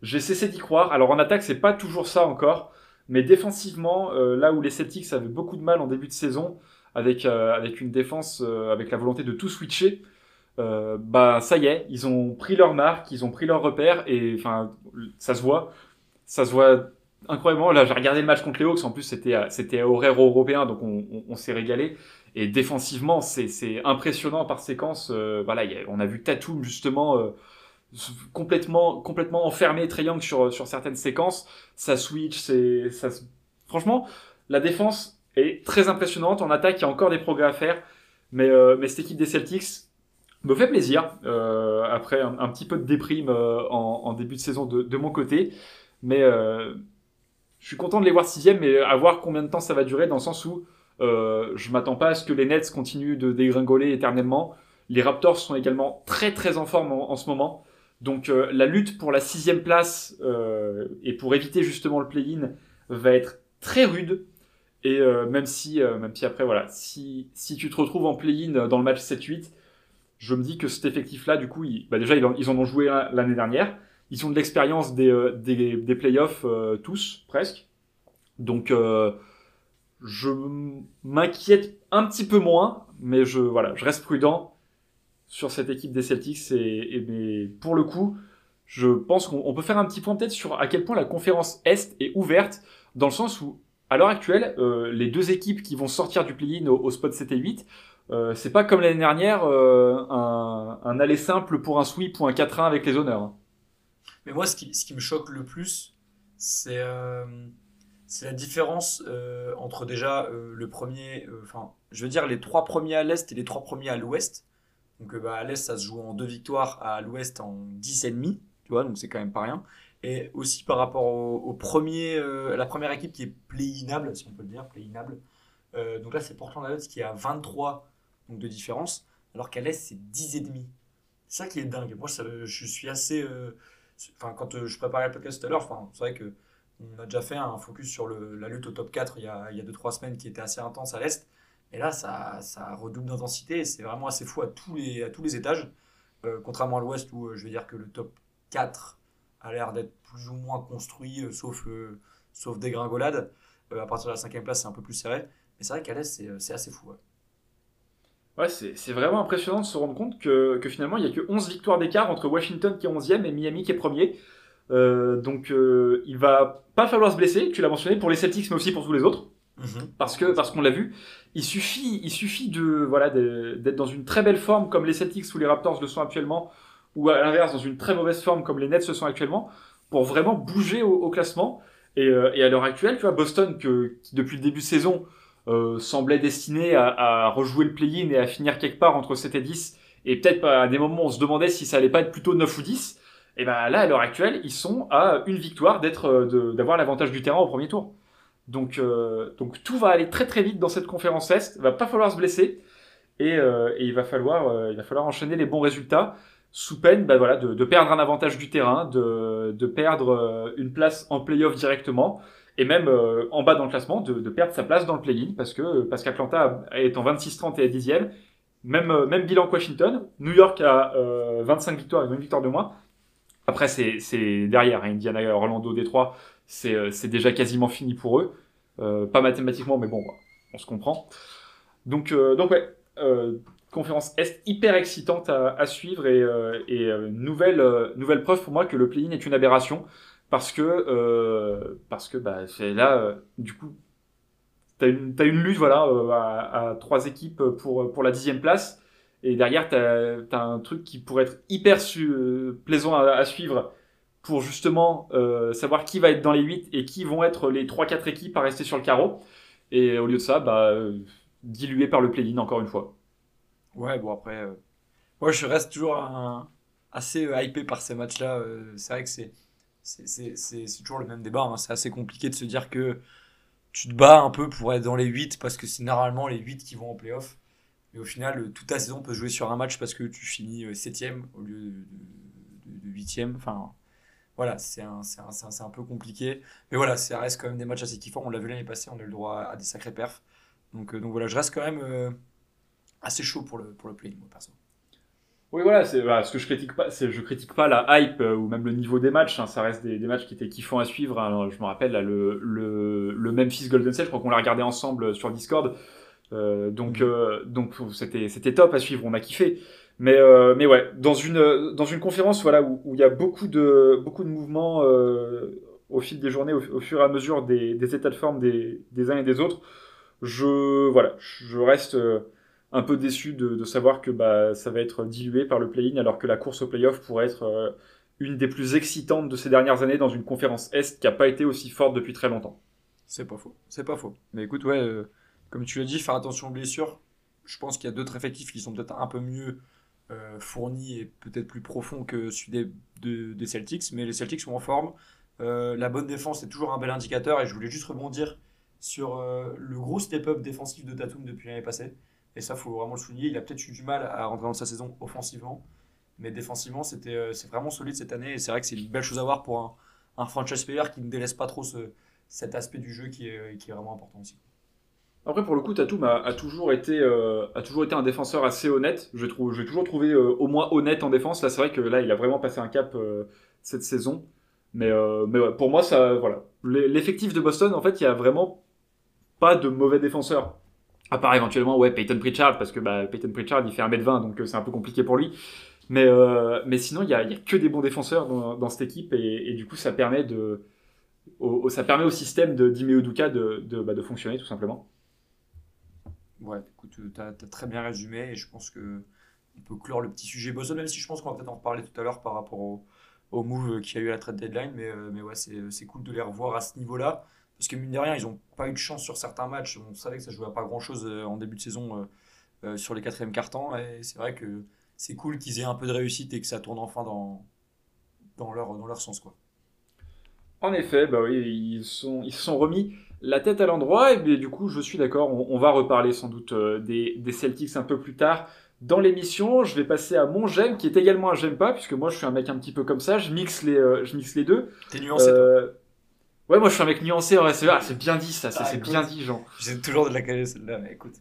j'ai cessé d'y croire. Alors en attaque, c'est pas toujours ça encore. Mais défensivement, euh, là où les Celtics avaient beaucoup de mal en début de saison, avec, euh, avec une défense, euh, avec la volonté de tout switcher, bah ça y est, ils ont pris leur marque, ils ont pris leur repère, et ça se voit. Ça se voit incroyablement. Là, j'ai regardé le match contre les Hawks, en plus c'était c'était horaire européen, donc on, on, s'est régalé. Et défensivement, c'est impressionnant par séquence. voilà, on a vu Tatum justement complètement complètement enfermé Triangle sur sur certaines séquences ça switch c'est ça franchement la défense est très impressionnante en attaque il y a encore des progrès à faire mais euh, mais cette équipe des Celtics me fait plaisir euh, après un, petit peu de déprime euh, en, en, début de saison de, de mon côté mais je suis content de les voir sixième mais à voir combien de temps ça va durer dans le sens où je m'attends pas à ce que les Nets continuent de dégringoler éternellement les Raptors sont également très très en forme en ce moment donc euh, la lutte pour la sixième place euh, et pour éviter justement le play-in va être très rude. Et euh, même si, même si après voilà, si, si tu te retrouves en play-in dans le match 7-8, je me dis que cet effectif-là, du coup, bah, déjà ils en, ont joué l'année dernière. Ils ont de l'expérience des, des, des playoffs tous presque. Donc je m'inquiète un petit peu moins, mais je voilà, je reste prudent sur cette équipe des Celtics. Et, mais pour le coup, je pense qu'on peut faire un petit point peut-être sur à quel point la conférence Est est ouverte, dans le sens où, à l'heure actuelle, euh, les deux équipes qui vont sortir du play-in au, spot 7 et 8, euh, c'est pas comme l'année dernière euh, un, un, aller simple pour un sweep ou un 4-1 avec les honneurs. Mais moi, ce qui, ce qui me choque le plus, c'est c'est la différence entre déjà le premier, enfin, je veux dire les trois premiers à l'est et les trois premiers à l'ouest. Donc euh, bah, à l'Est, ça se joue en deux victoires, à l'Ouest en 10 et demi, tu vois, donc c'est quand même pas rien. Et aussi par rapport au, premier, euh, la première équipe qui est play-inable, si on peut le dire, play-inable. Euh, donc là, c'est Portland West qui a 23 donc, de différence, alors qu'à l'Est, c'est 10 et demi. C'est ça qui est dingue. Moi, je suis assez... Enfin, quand je préparais le podcast tout à l'heure, enfin, c'est vrai que on a déjà fait un focus sur le, la lutte au top 4 il y a 2-3 semaines qui était assez intense à l'Est. Et là, ça, ça redouble d'intensité et c'est vraiment assez fou à tous les, à tous les étages. Euh, contrairement à l'ouest où euh, je vais dire que le top 4 a l'air d'être plus ou moins construit, euh, sauf, sauf dégringolade. à partir de la cinquième place, c'est un peu plus serré. Mais c'est vrai qu'à l'est, c'est assez fou. C'est vraiment impressionnant de se rendre compte que, que finalement, il n'y a que 11 victoires d'écart entre Washington qui est 11e et Miami qui est premier. donc, il va pas falloir se blesser, tu l'as mentionné, pour les Celtics, mais aussi pour tous les autres. Mhm. Parce que parce qu'on l'a vu, il suffit il suffit de voilà d'être dans une très belle forme comme les Celtics ou les Raptors le sont actuellement, ou à l'inverse dans une très mauvaise forme comme les Nets se sont actuellement, pour vraiment bouger au, classement. Et, euh, et, à l'heure actuelle, tu vois Boston que, qui depuis le début de saison euh, semblait destiné à, à rejouer le play-in et à finir quelque part entre 7 et 10, et peut-être à des moments on se demandait si ça allait pas être plutôt 9 ou 10. Et ben là, à l'heure actuelle, ils sont à une victoire d'être euh, d'avoir l'avantage du terrain au premier tour. Donc, euh, donc tout va aller très très vite dans cette conférence Est. Il va pas falloir se blesser et, euh, et il va falloir euh, il va falloir enchaîner les bons résultats sous peine bah, voilà, de, de, perdre un avantage du terrain, de, de perdre une place en playoff directement et même euh, en bas dans le classement de, de, perdre sa place dans le play-in parce que parce qu'Atlanta est en 26-30 et à 10e. Même, même bilan que Washington. New York a 25 victoires et une victoire de moins. Après, c'est derrière. Hein, Indiana, Orlando, Détroit, euh, c'est déjà quasiment fini pour eux. Euh, pas mathématiquement, mais bon, on se comprend. Donc, euh, donc ouais, conférence Est hyper excitante à, suivre et, et nouvelle, nouvelle preuve pour moi que le play-in est une aberration parce que, parce que bah, là, du coup, tu as une, as une lutte voilà, à, trois équipes pour, pour la dixième place. Et derrière, tu as, un truc qui pourrait être hyper plaisant à, suivre pour justement euh, savoir qui va être dans les 8 et qui vont être les 3-4 équipes à rester sur le carreau. Et au lieu de ça, bah, euh, dilué par le play-in encore une fois. Ouais, bon après, euh, moi je reste toujours assez euh, hypé par ces matchs-là. Euh, c'est vrai que c'est c'est toujours le même débat. hein. C'est assez compliqué de se dire que tu te bats un peu pour être dans les 8 parce que c'est normalement les 8 qui vont en playoff. Mais au final, euh, toute ta saison peut jouer sur un match parce que tu finis euh, 7ème au lieu de, de, de 8ème. Enfin, voilà, c'est un, un, un, peu compliqué. Mais voilà, ça reste quand même des matchs assez kiffants. On l'a vu l'année passée, on a le droit à des sacrés perfs. Donc, euh, donc voilà, je reste quand même euh, assez chaud pour le, pour le play, moi, perso. Oui, voilà, c'est voilà, ce que je critique pas, c'est je critique pas la hype euh, ou même le niveau des matchs. hein, ça reste des, des matchs qui étaient kiffants à suivre. Alors, je me rappelle là, le, le, le Memphis Golden State, je crois qu'on l'a regardé ensemble sur Discord. Euh, donc Mhm. euh, donc c'était c'était top à suivre, on a kiffé. Mais euh, mais ouais, dans une dans une conférence voilà où où il y a beaucoup de beaucoup de mouvements euh, au fil des journées, au, au fur et à mesure des, des états de forme des, des uns et des autres, je voilà, je reste euh, un peu déçu de, savoir que bah, ça va être dilué par le play-in alors que la course au play-off pourrait être euh, une des plus excitantes de ces dernières années dans une conférence Est qui n'a pas été aussi forte depuis très longtemps. C'est pas faux. C'est pas faux. Mais écoute, ouais, euh, comme tu l'as dit, faire attention aux blessures. Je pense qu'il y a d'autres effectifs qui sont peut-être un peu mieux euh, fournis et peut-être plus profonds que celui des, de- des Celtics. Mais les Celtics sont en forme. La bonne défense est toujours un bel indicateur. Et je voulais juste rebondir sur le gros step-up défensif de Tatum depuis l'année passée. Et ça, faut vraiment le souligner. Il a peut-être eu du mal à rentrer dans sa saison offensivement. Mais défensivement, c'était, euh, c'est vraiment solide cette année. Et c'est vrai que c'est une belle chose à voir pour un, un franchise player qui ne délaisse pas trop ce, cet aspect du jeu qui est, qui est vraiment important aussi. Après, pour le coup, Tatum a, toujours été, euh, a toujours été un défenseur assez honnête. Je trouve, j'ai toujours trouvé euh, au moins honnête en défense. Là, c'est vrai que là, il a vraiment passé un cap euh, cette saison. Mais, euh, mais pour moi, ça, voilà. L'e- L'effectif de Boston, en fait, il y a vraiment pas de mauvais défenseurs. À part éventuellement, ouais, Peyton Pritchard, parce que bah, Peyton Pritchard, il fait 1m20, donc euh, c'est un peu compliqué pour lui. Mais, euh, mais sinon, il y a, y a que des bons défenseurs dans, cette équipe, et, du coup, ça permet de, au, ça permet au système de d'Ime Udoka de, de, bah, de fonctionner, tout simplement. Ouais, écoute, tu as, très bien résumé et je pense que on peut clore le petit sujet Boston, même si je pense qu'on va peut-être en reparler tout à l'heure par rapport au, au move qu'il y a eu à la trade deadline. Mais, euh, mais ouais, c'est cool de les revoir à ce niveau-là. Parce que mine de rien, ils n'ont pas eu de chance sur certains matchs. On savait que ça jouait à pas grand-chose euh, en début de saison euh, euh, sur les quatrièmes cartons. Et c'est vrai que c'est cool qu'ils aient un peu de réussite et que ça tourne enfin dans, dans, leur, dans leur sens. Quoi. En effet, bah oui, ils, sont, ils se sont remis la tête à l'endroit, et bien, du coup, je suis d'accord, on, on va reparler sans doute des, des Celtics un peu plus tard dans l'émission. Je vais passer à mon j'aime, qui est également un j'aime pas, puisque moi je suis un mec un petit peu comme ça, je mixe les, euh, je mixe les deux. T'es nuancé. Euh, Ouais, moi je suis un mec nuancé, ouais, c'est ah, c'est bien dit ça, c'est Ah, c'est écoute. bien dit, Jean. J'essaie toujours de la caler celle-là, mais écoute.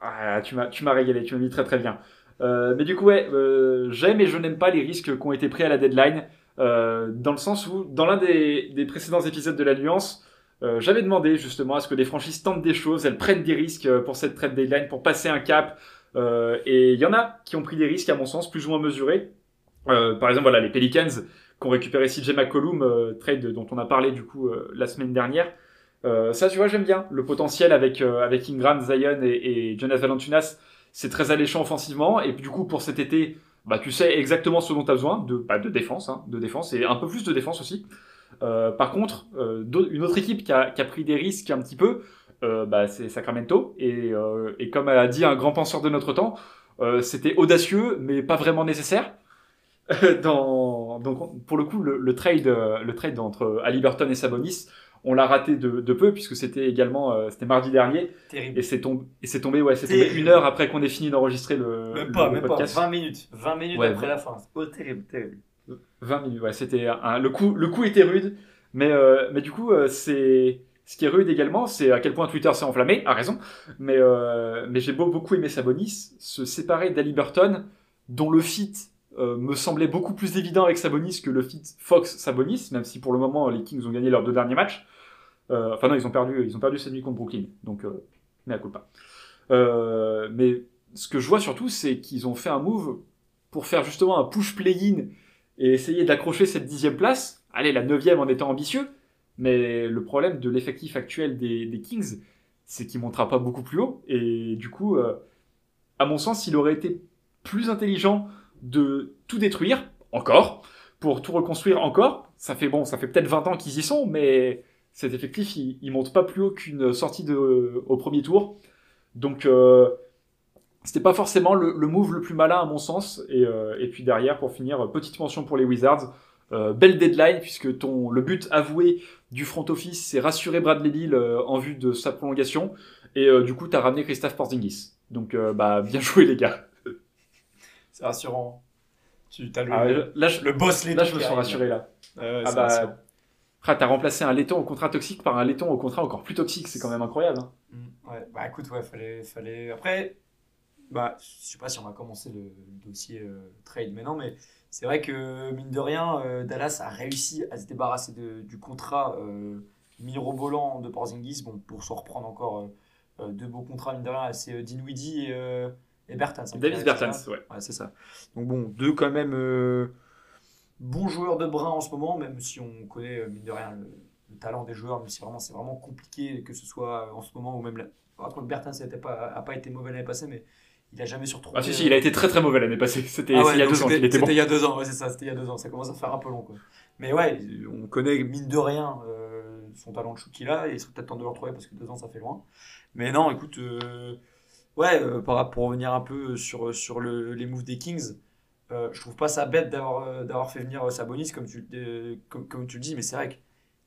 Ah, tu m'as, tu m'as régalé, tu m'as mis très très bien. Euh, mais du coup, ouais, euh, j'aime et je n'aime pas les risques qui ont été pris à la deadline, euh, dans le sens où, dans l'un des, des précédents épisodes de la nuance, j'avais demandé justement à ce que des franchises tentent des choses, elles prennent des risques pour cette trade deadline, pour passer un cap. Et il y en a qui ont pris des risques, à mon sens, plus ou moins mesurés. Par exemple, voilà, les Pelicans qui ont récupéré CJ McCollum, euh, trade dont on a parlé du coup euh, la semaine dernière. Euh, ça, tu vois, j'aime bien. Le potentiel avec, avec Ingram, Zion et, et Jonas Valanciunas, c'est très alléchant offensivement. Et du coup, pour cet été, bah, tu sais exactement ce dont tu as besoin, de, bah, de défense, hein, de défense, et un peu plus de défense aussi. Euh, par contre, euh, une autre équipe qui a, qui a pris des risques un petit peu, euh, bah, c'est Sacramento. Et, et comme a dit un grand penseur de notre temps, c'était audacieux, mais pas vraiment nécessaire. Dans, donc, pour le coup, le, le trade, euh, le trade entre Halliburton et Sabonis, on l'a raté de, de peu puisque c'était également, euh, c'était mardi dernier Terrible. et c'est tombé, et c'est tombé, ouais, c'est tombé une heure après qu'on ait fini d'enregistrer le, Même le pas, même pas. podcast. 20 minutes. 20 minutes Ouais, après la fin. Oh, terrible, terrible. 20 minutes, ouais, c'était le coup, le coup était rude, mais, euh, mais du coup, euh, c'est, ce qui est rude également, c'est à quel point Twitter s'est enflammé, à raison, mais, mais j'ai beau, beaucoup aimé Sabonis, se séparer d'Aliburton, dont le fit euh, me semblait beaucoup plus évident avec Sabonis que le fit Fox-Sabonis, même si pour le moment les Kings ont gagné leurs deux derniers matchs. Euh, enfin non, ils ont perdu, ils ont perdu cette nuit contre Brooklyn, donc euh, mais à coup pas. Mais ce que je vois surtout, c'est qu'ils ont fait un move pour faire justement un push play-in et essayer d'accrocher cette dixième place. Allez, la neuvième en étant ambitieux. Mais le problème de l'effectif actuel des, des Kings, c'est qu'il montera pas beaucoup plus haut. Et du coup, à mon sens, il aurait été plus intelligent de tout détruire, encore, pour tout reconstruire encore. Ça fait bon, ça fait peut-être 20 ans qu'ils y sont, mais cet effectif, il, il monte pas plus haut qu'une sortie de, au premier tour. Donc, euh, c'était pas forcément le, move le plus malin à mon sens. Et, euh, et puis derrière, pour finir, petite mention pour les Wizards. Euh, belle deadline puisque ton le but avoué du front office c'est rassurer Bradley Beal euh, en vue de sa prolongation et du coup t'as ramené Christophe Porzingis donc bah bien joué les gars C'est rassurant. Tu as le, Ah ouais, là je, le boss là je me sens rassuré là Ouais, ah c'est bah ah, t'as remplacé un laiton au contrat toxique par un laiton au contrat encore plus toxique c'est quand même incroyable hein. Mm, Ouais, bah écoute, ouais, fallait, fallait. Après, bah, je sais pas si on va commencer le, le dossier euh, trade maintenant, mais c'est vrai que mine de rien, euh, Dallas a réussi à se débarrasser de- du contrat euh, mirobolant de Porzingis, bon, pour se reprendre encore euh, deux beaux contrats, mine de rien, c'est Dinwiddie et, et Bertans. hein, Davis Bertans ouais Ouais, c'est ça. Donc bon, deux quand même euh, bons joueurs de brin en ce moment, même si on connaît euh, mine de rien le, le talent des joueurs, même si vraiment c'est vraiment compliqué que ce soit en ce moment ou même là. Par contre, Bertens n'a pas, a pas été mauvais l'année passée, mais il a jamais surtrouvé. ah si si il a été très très mauvais l'année passée c'était Ah ouais, il y a deux ans c'était- qu'il était bon C'était il y a deux ans, ouais, c'est ça, c'était il y a deux ans. Ça commence à faire un peu long, quoi. Mais ouais, on connaît mine de rien euh, son talent de shoot qu'il a, et il serait peut-être temps de le retrouver parce que deux ans ça fait loin. Mais non, écoute, euh, ouais, euh, rapport- pour revenir un peu sur, sur le- les moves des Kings, euh, je trouve pas ça bête d'avoir euh, fait venir euh, Sabonis comme tu, euh, comme, tu le dis, mais c'est vrai que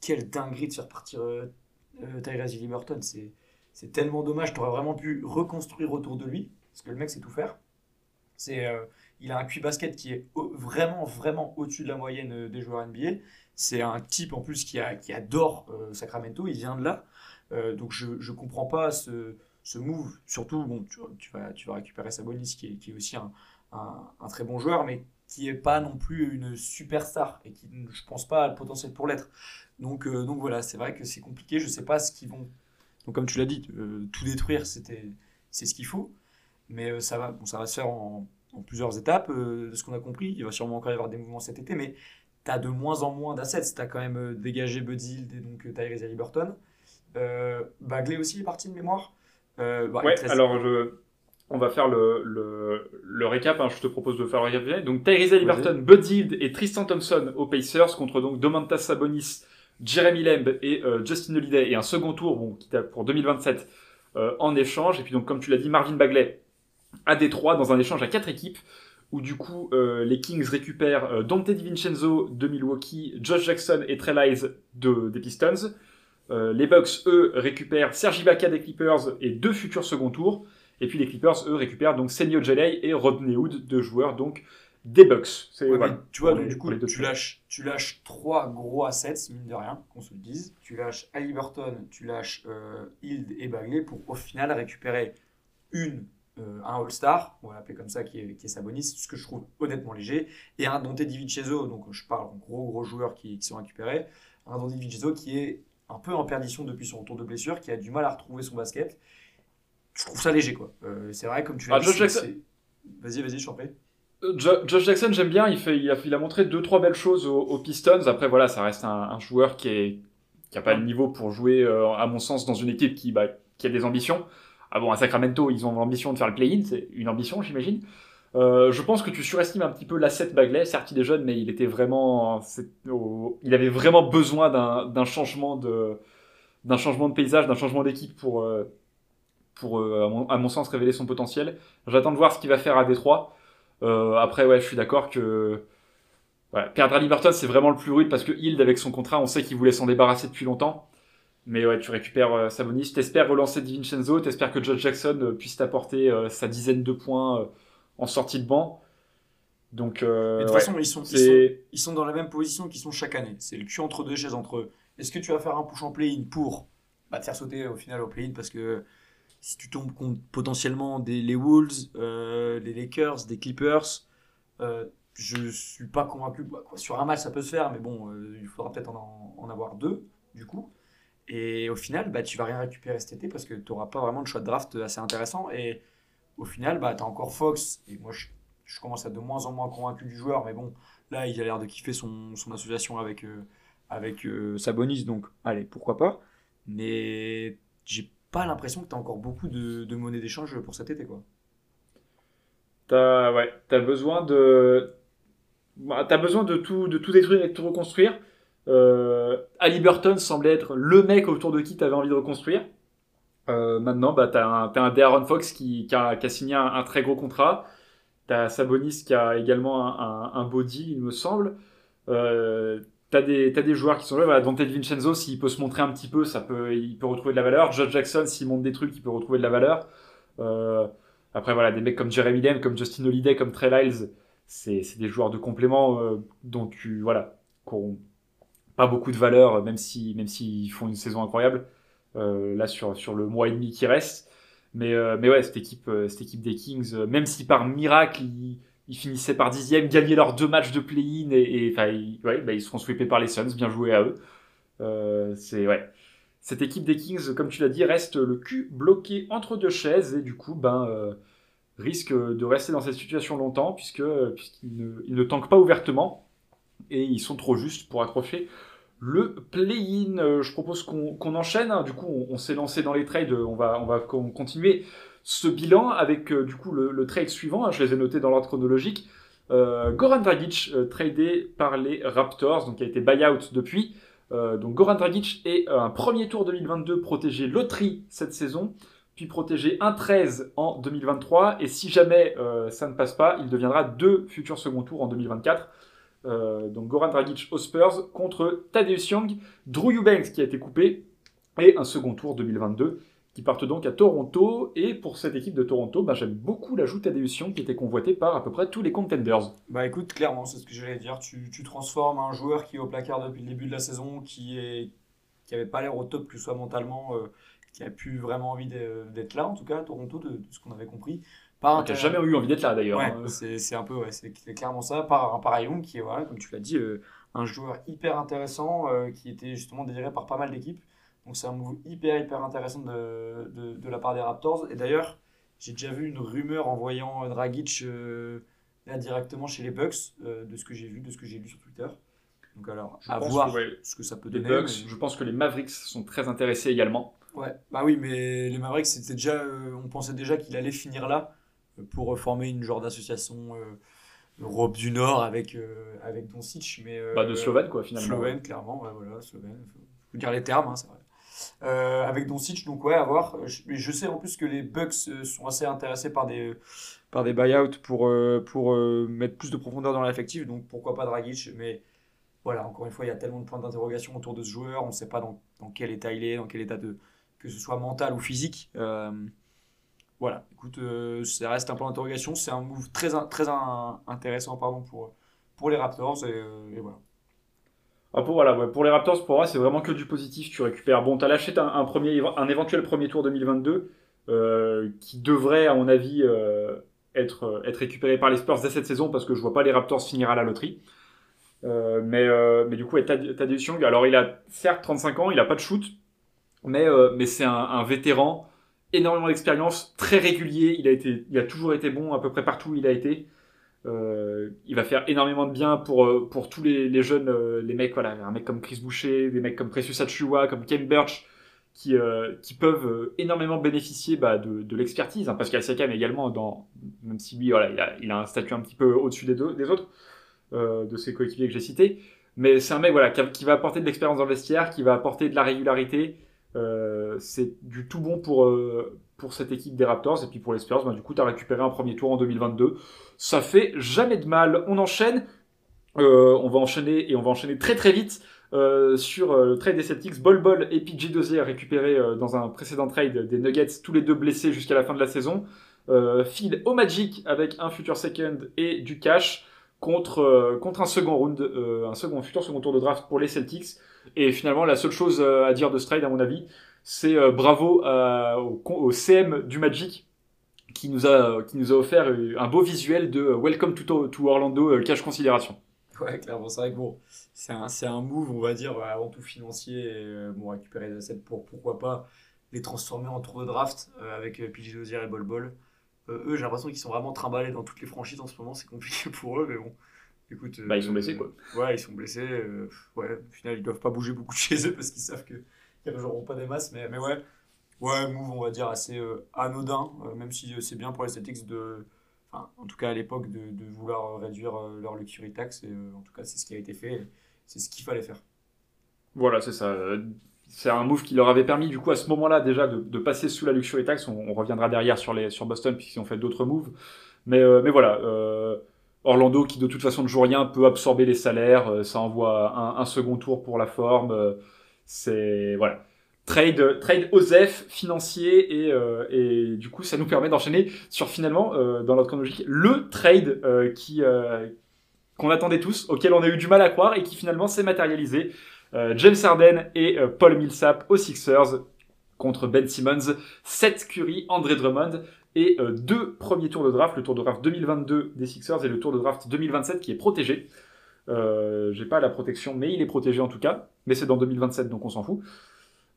quelle dinguerie de faire partir euh, euh, Tyrese Halliburton, c'est tellement dommage. Tu aurais vraiment pu reconstruire autour de lui, parce que le mec sait tout faire. Euh, il a un QI basket qui est vraiment, vraiment au-dessus de la moyenne euh, des joueurs NBA. C'est un type en plus qui, a, qui adore euh, Sacramento, il vient de là. Euh, donc je comprends pas ce, ce move. Surtout, bon, tu, vas, tu vas récupérer Sabonis, qui est, qui est aussi un, un, très bon joueur, mais qui n'est pas non plus une superstar et qui, je pense pas, a le potentiel pour l'être. Donc, euh, donc voilà, c'est vrai que c'est compliqué. Je sais pas ce qu'ils vont. Donc comme tu l'as dit, euh, tout détruire, c'était, c'est ce qu'il faut. Mais euh, ça va, bon, ça va se faire en, plusieurs étapes. de ce qu'on a compris, il va sûrement encore y avoir des mouvements cet été, mais tu as de moins en moins d'assets. Tu as quand même dégagé Buddy Hield et donc Tyrese Halliburton. Euh, Bagley aussi est parti de mémoire. Euh, bah, Ouais, alors je... on va faire le, le, le récap. hein. Je te propose de faire le récap. Donc Tyrese Halliburton, Bud Hield et Tristan Thompson aux Pacers contre donc Domantas Sabonis, Jeremy Lamb et euh, Justin Holiday et un second tour bon, qui t'a pour 2027 euh, en échange. Et puis donc comme tu l'as dit, Marvin Bagley à Détroit dans un échange à quatre équipes où du coup euh, les Kings récupèrent Dante DiVincenzo de Milwaukee, Josh Jackson et Trey Lyles de, des Pistons. Euh, les Bucks, eux, récupèrent Sergi Ibaka des Clippers et deux futurs second tours. Et puis les Clippers, eux, récupèrent donc Senio Jalei et Rodney Hood, deux joueurs donc des Bucks. C'est Ouais, voilà, mais tu vois, donc, les- du coup, tu lâches, tu lâches trois gros assets, mine de rien, qu'on se le dise. Tu lâches Halliburton, tu lâches euh, Hield et Bagley pour au final récupérer une, euh, un All-Star, on va l'appeler comme ça, qui est, qui est Sabonis, ce que je trouve honnêtement léger, et un Dante DiVincenzo, donc je parle en gros gros joueurs qui, qui sont récupérés, un Dante DiVincenzo qui est un peu en perdition depuis son retour de blessure, qui a du mal à retrouver son basket. Je trouve ça léger, quoi. Euh, c'est vrai, comme tu l'as Ah, dit, Jackson- Vas-y, vas-y, je t'en prie. Euh, Jo- Josh Jackson, j'aime bien. Il, fait, il, a, il a montré deux, trois belles choses aux, aux Pistons. Après, voilà, ça reste un, un joueur qui est qui a pas le niveau pour jouer, euh, à mon sens, dans une équipe qui, bah, qui a des ambitions. Ah bon, à Sacramento, ils ont l'ambition de faire le play-in. C'est une ambition, j'imagine. Euh, je pense que tu surestimes un petit peu l'asset Bagley. Certes, il est jeune, mais il était vraiment, il avait vraiment besoin d'un changement de, paysage, d'un changement d'équipe pour, euh, euh, à, mon, à sens, révéler son potentiel. J'attends de voir ce qu'il va faire à Détroit. Euh, après, ouais, je suis d'accord que ouais, perdre Halliburton, c'est vraiment le plus rude parce que Hild, avec son contrat, on sait qu'il voulait s'en débarrasser depuis longtemps. Mais ouais, tu récupères euh, Sabonis, t'espères relancer DiVincenzo, t'espères que Josh Jackson puisse t'apporter sa dizaine de points en sortie de banc. Donc, euh, de toute ouais, façon, ils sont, ils, sont, c'est ils sont dans la même position qu'ils sont chaque année. C'est le cul entre deux chaises entre eux. Est-ce que tu vas faire un push en play-in pour bah, te faire sauter au final au play-in parce que si tu tombes contre potentiellement des, les Wolves, euh, les Lakers, des Clippers, euh, je suis pas convaincu. Bah, quoi, sur un match, ça peut se faire, mais bon, euh, il faudra peut-être en, en avoir deux, du coup. Et au final, bah, tu vas rien récupérer cet été parce que tu n'auras pas vraiment de choix de draft assez intéressant. Et au final, bah, tu as encore Fox. Et moi, je, commence à de moins en moins convaincu du joueur, mais bon, là, il a l'air de kiffer son, association avec, euh, avec euh, Sabonis, donc allez, pourquoi pas. Mais j'ai pas l'impression que tu as encore beaucoup de, de monnaie d'échange pour cet été, quoi. T'as ouais, t'as besoin de. Bah, as besoin de tout, de tout détruire et de tout reconstruire. Euh, Ali Burton semblait être le mec autour de qui tu avais envie de reconstruire. Euh, maintenant, bah, tu as, un Darren Fox qui, a, signé un, très gros contrat. Tu as Sabonis qui a également un, un, body, il me semble. Euh, tu as, des joueurs qui sont là. Voilà, Dante Vincenzo, s'il peut se montrer un petit peu, ça peut, il peut retrouver de la valeur. Josh Jackson, s'il montre des trucs, il peut retrouver de la valeur. Euh, après, voilà, des mecs comme Jeremy Lin, comme Justin Holiday, comme Trey Lyles, c'est des joueurs de complément euh, dont voilà, qui pas beaucoup de valeur, même si, même s'ils font une saison incroyable. Euh, là, sur, sur le mois et demi qui reste. Mais, euh, mais ouais, cette équipe, cette équipe des Kings, même si par miracle, ils, ils finissaient par dixième, gagnaient leurs deux matchs de play-in et, enfin, ils, ouais, bah, ils seront sweepés par les Suns, bien joué à eux. c'est ouais. Cette équipe des Kings, comme tu l'as dit, reste le cul bloqué entre deux chaises et du coup, ben, risque de rester dans cette situation longtemps puisque puisqu'ils ne, ne tankent pas ouvertement et ils sont trop justes pour accrocher le play-in. Euh, je propose qu'on enchaîne. Hein. Du coup, on, s'est lancé dans les trades. On va, on va continuer ce bilan avec euh, du coup le, trade suivant. Hein. Je les ai notés dans l'ordre chronologique. Euh, Goran Dragic tradé par les Raptors, donc qui a été buyout depuis. donc Goran Dragic est un premier tour 2022 protégé loterie cette saison puis protéger un 13 en 2023, et si jamais euh, ça ne passe pas, il deviendra deux futurs second tours en 2024. Euh, donc Goran Dragic aux Spurs contre Tadeusz Young, Drew Eubanks qui a été coupé, et un second tour 2022 qui partent donc à Toronto. Et pour cette équipe de Toronto, bah, j'aime beaucoup l'ajout Tadeusz Young qui était convoité par à peu près tous les contenders. Bah écoute, clairement, c'est ce que j'allais dire. Tu, transformes un joueur qui est au placard depuis le début de la saison, qui est qui avait pas l'air au top, que ce soit mentalement, euh, qui a plus vraiment envie d'être là, en tout cas, à Toronto, de, ce qu'on avait compris. Par qui n'a jamais eu envie d'être là d'ailleurs. Ouais, c'est un peu, ouais, c'est clairement ça. Par, par Young, qui est, voilà, comme tu l'as dit, euh, un joueur hyper intéressant, euh, qui était justement désiré par pas mal d'équipes. Donc c'est un move hyper, hyper intéressant de, de, de la part des Raptors. Et d'ailleurs, j'ai déjà vu une rumeur en voyant Dragic euh, là directement chez les Bucks, de ce que j'ai vu, de ce que j'ai lu sur Twitter. Donc alors, à voir ce que ça peut donner. Bucks, Je pense que les Mavericks sont très intéressés également. Ouais, bah oui, mais les Mavericks, c'était déjà, euh, on pensait déjà qu'il allait finir là euh, pour former une genre d'association euh, Europe du Nord avec, avec Doncic. Mais, bah de Slovène, quoi, finalement. Slovène, clairement, ouais, voilà, Slovène. Faut dire les termes, hein, c'est vrai. avec Doncic, donc ouais, à voir. Je, je, sais en plus que les Bucks sont assez intéressés par des, par des buyouts pour, pour mettre plus de profondeur dans l'effectif, donc pourquoi pas Dragic, mais voilà, encore une fois, il y a tellement de points d'interrogation autour de ce joueur, on ne sait pas dans, dans, quel état il est, dans quel état de, que ce soit mental ou physique. Euh, voilà, écoute, euh, ça reste un point d'interrogation. C'est un move très, très intéressant pardon, pour, pour les Raptors. Et, euh, voilà. Ah, pour, voilà, pour les Raptors, pour moi, c'est vraiment que du positif. Tu récupères. Bon, tu as lâché un, premier, un éventuel premier tour 2022 qui devrait, à mon avis, être, être récupéré par les Spurs dès cette saison parce que je vois pas les Raptors finir à la loterie. mais, mais du coup, Tadeusz Young, alors il a certes 35 ans, il a pas de shoot, mais, euh, mais c'est un, vétéran, énormément d'expérience, très régulier. Il a, été, il a toujours été bon à peu près partout où il a été. Euh, il va faire énormément de bien pour, euh, pour tous les, jeunes, euh, les mecs, voilà, un mec comme Chris Boucher, des mecs comme Precious Achua, comme Ken Birch, qui, qui peuvent énormément bénéficier bah, de, de l'expertise. Hein, parce qu'Alsakam également, dans, même si lui, voilà, il a, il a un statut un petit peu au-dessus des, des autres, de ses coéquipiers que j'ai cités. Mais c'est un mec voilà, qui, qui va apporter de l'expérience dans le vestiaire, qui va apporter de la régularité, euh, c'est du tout bon pour, euh, pour cette équipe des Raptors. Et puis pour les Spurs, bah, du coup, tu as récupéré un premier tour en 2022. Ça fait jamais de mal. On enchaîne. Euh, on va enchaîner et on va enchaîner très très vite sur le trade des Celtics. Bol Bol et PJ Dozier récupérés dans un précédent trade des Nuggets, tous les deux blessés jusqu'à la fin de la saison. Phil au Magic avec un futur second et du cash contre, contre un second round, un second futur second tour de draft pour les Celtics. Et finalement, la seule chose euh, à dire de ce à mon avis, c'est euh, bravo euh, au, CM du Magic qui nous a, qui nous a offert un beau visuel de Welcome to, to Orlando, cash considération. Ouais, clairement, c'est vrai que bon, c'est un, un, move, on va dire, avant tout financier, bon, récupérer des assets pour pourquoi pas les transformer en tour de draft avec PJ Dozier et Bol Bol. eux, j'ai l'impression qu'ils sont vraiment trimballés dans toutes les franchises en ce moment, c'est compliqué pour eux, mais bon, Écoute, bah, ils sont blessés, quoi. Euh, ouais, ils sont blessés. Euh, ouais, au final, ils doivent pas bouger beaucoup de chez eux parce qu'ils savent qu'ils ne joueront pas des masses. Mais, mais ouais, ouais, move, on va dire, assez euh, anodin, même si c'est bien pour les Celtics de. enfin, en tout cas à l'époque, de, de vouloir réduire leur luxury tax. Et, en tout cas, c'est ce qui a été fait. C'est ce qu'il fallait faire. Voilà, c'est ça. C'est un move qui leur avait permis, du coup, à ce moment-là, déjà, de, de passer sous la luxury tax. On, on, reviendra derrière sur, les, sur Boston, puisqu'ils ont fait d'autres moves. Mais, mais voilà. Orlando qui de toute façon ne joue rien peut absorber les salaires, euh, ça envoie un, second tour pour la forme. Euh, c'est voilà trade trade financier et, euh, et du coup ça nous permet d'enchaîner sur finalement dans notre chronologie le trade qui qu'on attendait tous, auquel on a eu du mal à croire et qui finalement s'est matérialisé. James Harden et Paul Millsap aux Sixers contre Ben Simmons, Seth Curry, André Drummond et euh, deux premiers tours de draft, le tour de draft 2022 des Sixers et le tour de draft 2027 qui est protégé. Euh, J'ai pas la protection, mais il est protégé en tout cas. Mais c'est dans 2027, donc on s'en fout.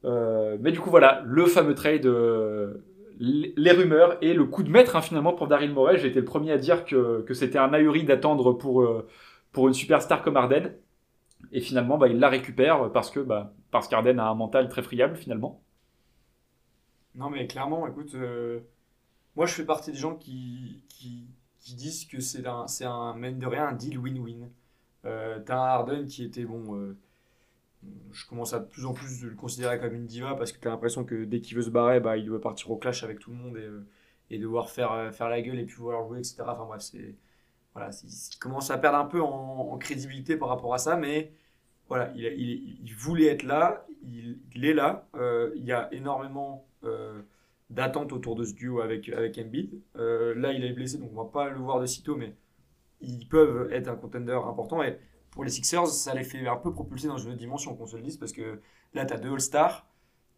Euh, mais du coup, voilà, le fameux trade, euh, les rumeurs et le coup de maître hein, finalement pour Daryl Morey. J'ai été le premier à dire que, c'était un ahuri d'attendre pour, pour une superstar comme Arden. Et finalement, bah, il la récupère parce que bah, parce qu'Arden a un mental très friable finalement. Non, mais clairement, écoute, moi, je fais partie des gens qui, qui, qui disent que c'est un, c'est un, de rien, un deal win-win. Euh, t'as un Harden qui était, bon, euh, je commence à de plus en plus le considérer comme une diva parce que t'as l'impression que dès qu'il veut se barrer, bah, il doit partir au clash avec tout le monde et, euh, et devoir faire, faire la gueule et puis vouloir jouer, etc. Enfin bref, c'est. Voilà, il commence à perdre un peu en, crédibilité par rapport à ça, mais voilà, il, il, il voulait être là, il, il est là. il y a énormément d'attente autour de ce duo avec, avec Embiid. Euh, là, il est blessé, donc on va pas le voir de sitôt, mais ils peuvent être un contender important. Et pour les Sixers, ça les fait un peu propulser dans une autre dimension, qu'on se le dise, parce que là, tu as deux All-Stars,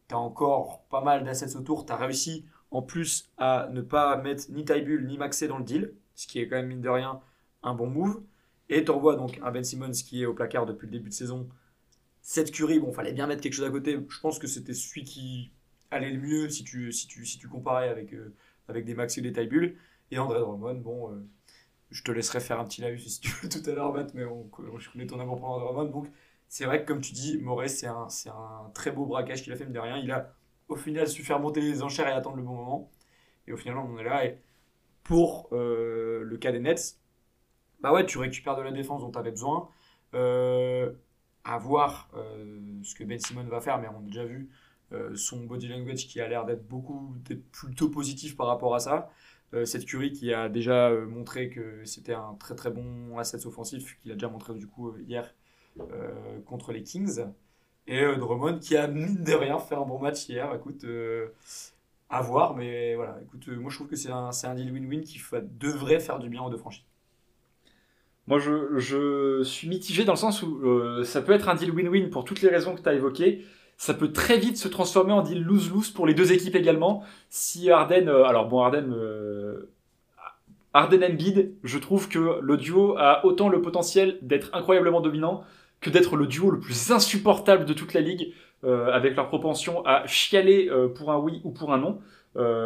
tu as encore pas mal d'assets autour, tu as réussi en plus à ne pas mettre ni Tybull ni Maxé dans le deal, ce qui est quand même, mine de rien, un bon move. Et tu envoies donc un Ben Simmons qui est au placard depuis le début de saison. Cette Curry, bon, fallait bien mettre quelque chose à côté. Je pense que c'était celui qui aller le mieux si tu, si tu, si tu comparais avec, euh, avec des Max et des Tybull. Et André Drummond, bon, euh, je te laisserai faire un petit live si tu veux tout à l'heure, Matt, mais je connais ton amour pour André Drummond. Donc, c'est vrai que comme tu dis, Moret, c'est un, un très beau braquage qu'il a fait, mais de rien. Il a au final su faire monter les enchères et attendre le bon moment. Et au final, on est là. Et pour euh, le cas des Nets, bah ouais, tu récupères de la défense dont tu avais besoin. à voir ce que Ben Simon va faire, mais on a déjà vu euh, son body language qui a l'air d'être beaucoup plutôt positif par rapport à ça. Euh, cette Curie qui a déjà euh, montré que c'était un très très bon asset offensif, qu'il a déjà montré du coup hier contre les Kings. Et Drummond qui a mine de rien fait un bon match hier. Écoute, à voir, mais voilà. Écoute, moi je trouve que c'est un, un deal win-win qui devrait faire du bien aux deux franchises. Moi, je, je, suis mitigé dans le sens où ça peut être un deal win-win pour toutes les raisons que tu as évoquées ça peut très vite se transformer en deal lose-lose pour les deux équipes également. Si Arden, euh, alors bon, Arden, euh, Arden Embiid, je trouve que le duo a autant le potentiel d'être incroyablement dominant que d'être le duo le plus insupportable de toute la ligue, euh, avec leur propension à chialer pour un oui ou pour un non,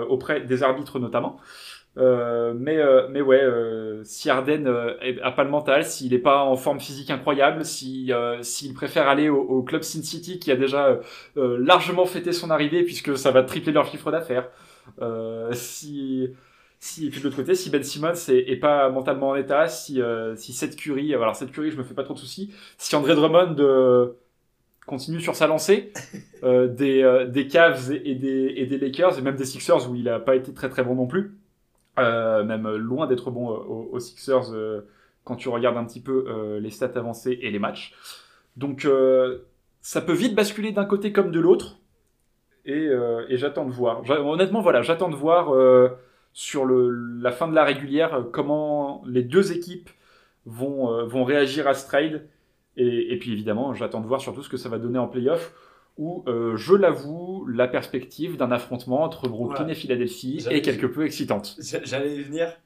auprès des arbitres notamment. Euh, mais, euh, mais ouais, euh, si Arden a pas le mental, s'il n'est pas en forme physique incroyable, si s'il préfère aller au, club Sin City qui a déjà largement fêté son arrivée puisque ça va tripler leur chiffre d'affaires, si si et puis de l'autre côté, si Ben Simmons est, pas mentalement en état, si si cette Curry, alors cette Curry, je me fais pas trop de soucis, si André Drummond continue sur sa lancée des des Cavs et, des et des Lakers et même des Sixers où il a pas été très très bon non plus euh, même loin d'être bon euh, aux, Sixers euh, quand tu regardes un petit peu les stats avancées et les matchs. Donc ça peut vite basculer d'un côté comme de l'autre. Et, j'attends de voir. Honnêtement, voilà, j'attends de voir sur la fin de la régulière comment les deux équipes vont, vont réagir à ce trade. Et, et puis évidemment, j'attends de voir surtout ce que ça va donner en playoff où, euh, je l'avoue, la perspective d'un affrontement entre Brooklyn et Philadelphie est quelque peu excitante. J'allais y venir.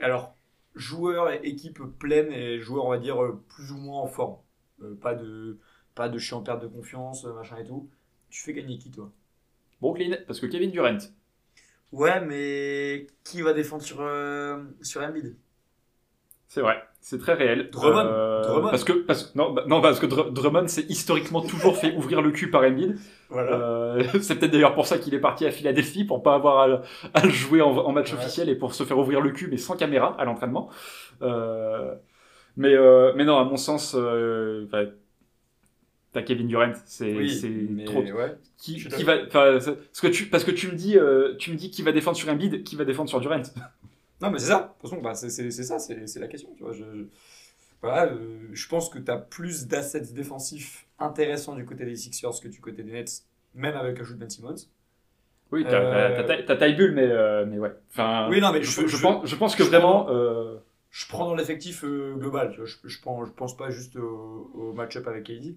Alors, joueurs et équipe pleine et joueurs, on va dire, euh, plus ou moins en forme. Euh, pas de pas de en perte de confiance, machin et tout. Tu fais gagner qui, toi? Brooklyn, parce que Kevin Durant. Ouais, mais qui va défendre sur, sur Embiid? C'est vrai. c'est très réel. Drummond, Euh, Drummond. Parce que, parce, non, bah, non, parce que Dr- Drummond s'est historiquement toujours fait ouvrir le cul par Embiid. Voilà. Euh, c'est peut-être d'ailleurs pour ça qu'il est parti à Philadelphie, pour pas avoir à, le- à le jouer en, en match Ouais. officiel et pour se faire ouvrir le cul, mais sans caméra à l'entraînement. Euh, mais, euh, mais non, à mon sens, euh, t'as Kevin Durant, c'est oui, trop. ouais. Qui, qui va, parce que tu, parce que tu me dis, euh, tu me dis qui va défendre sur Embiid, qui va défendre sur Durant. Non, mais c'est ça. De toute façon, bah, c'est ça, c'est la question. Tu vois. Je, je- voilà, euh, je pense que tu as plus d'assets défensifs intéressants du côté des Sixers que du côté des Nets, même avec un jeu de Ben Simmons. Oui, t'as Euh, taille bulle, mais, euh, mais ouais. Enfin, Oui, non, mais je, je- je je- pense, je pense que vraiment, prends- euh, Je prends dans l'effectif global. Je, je, prends, je pense pas juste au, au match-up avec KD.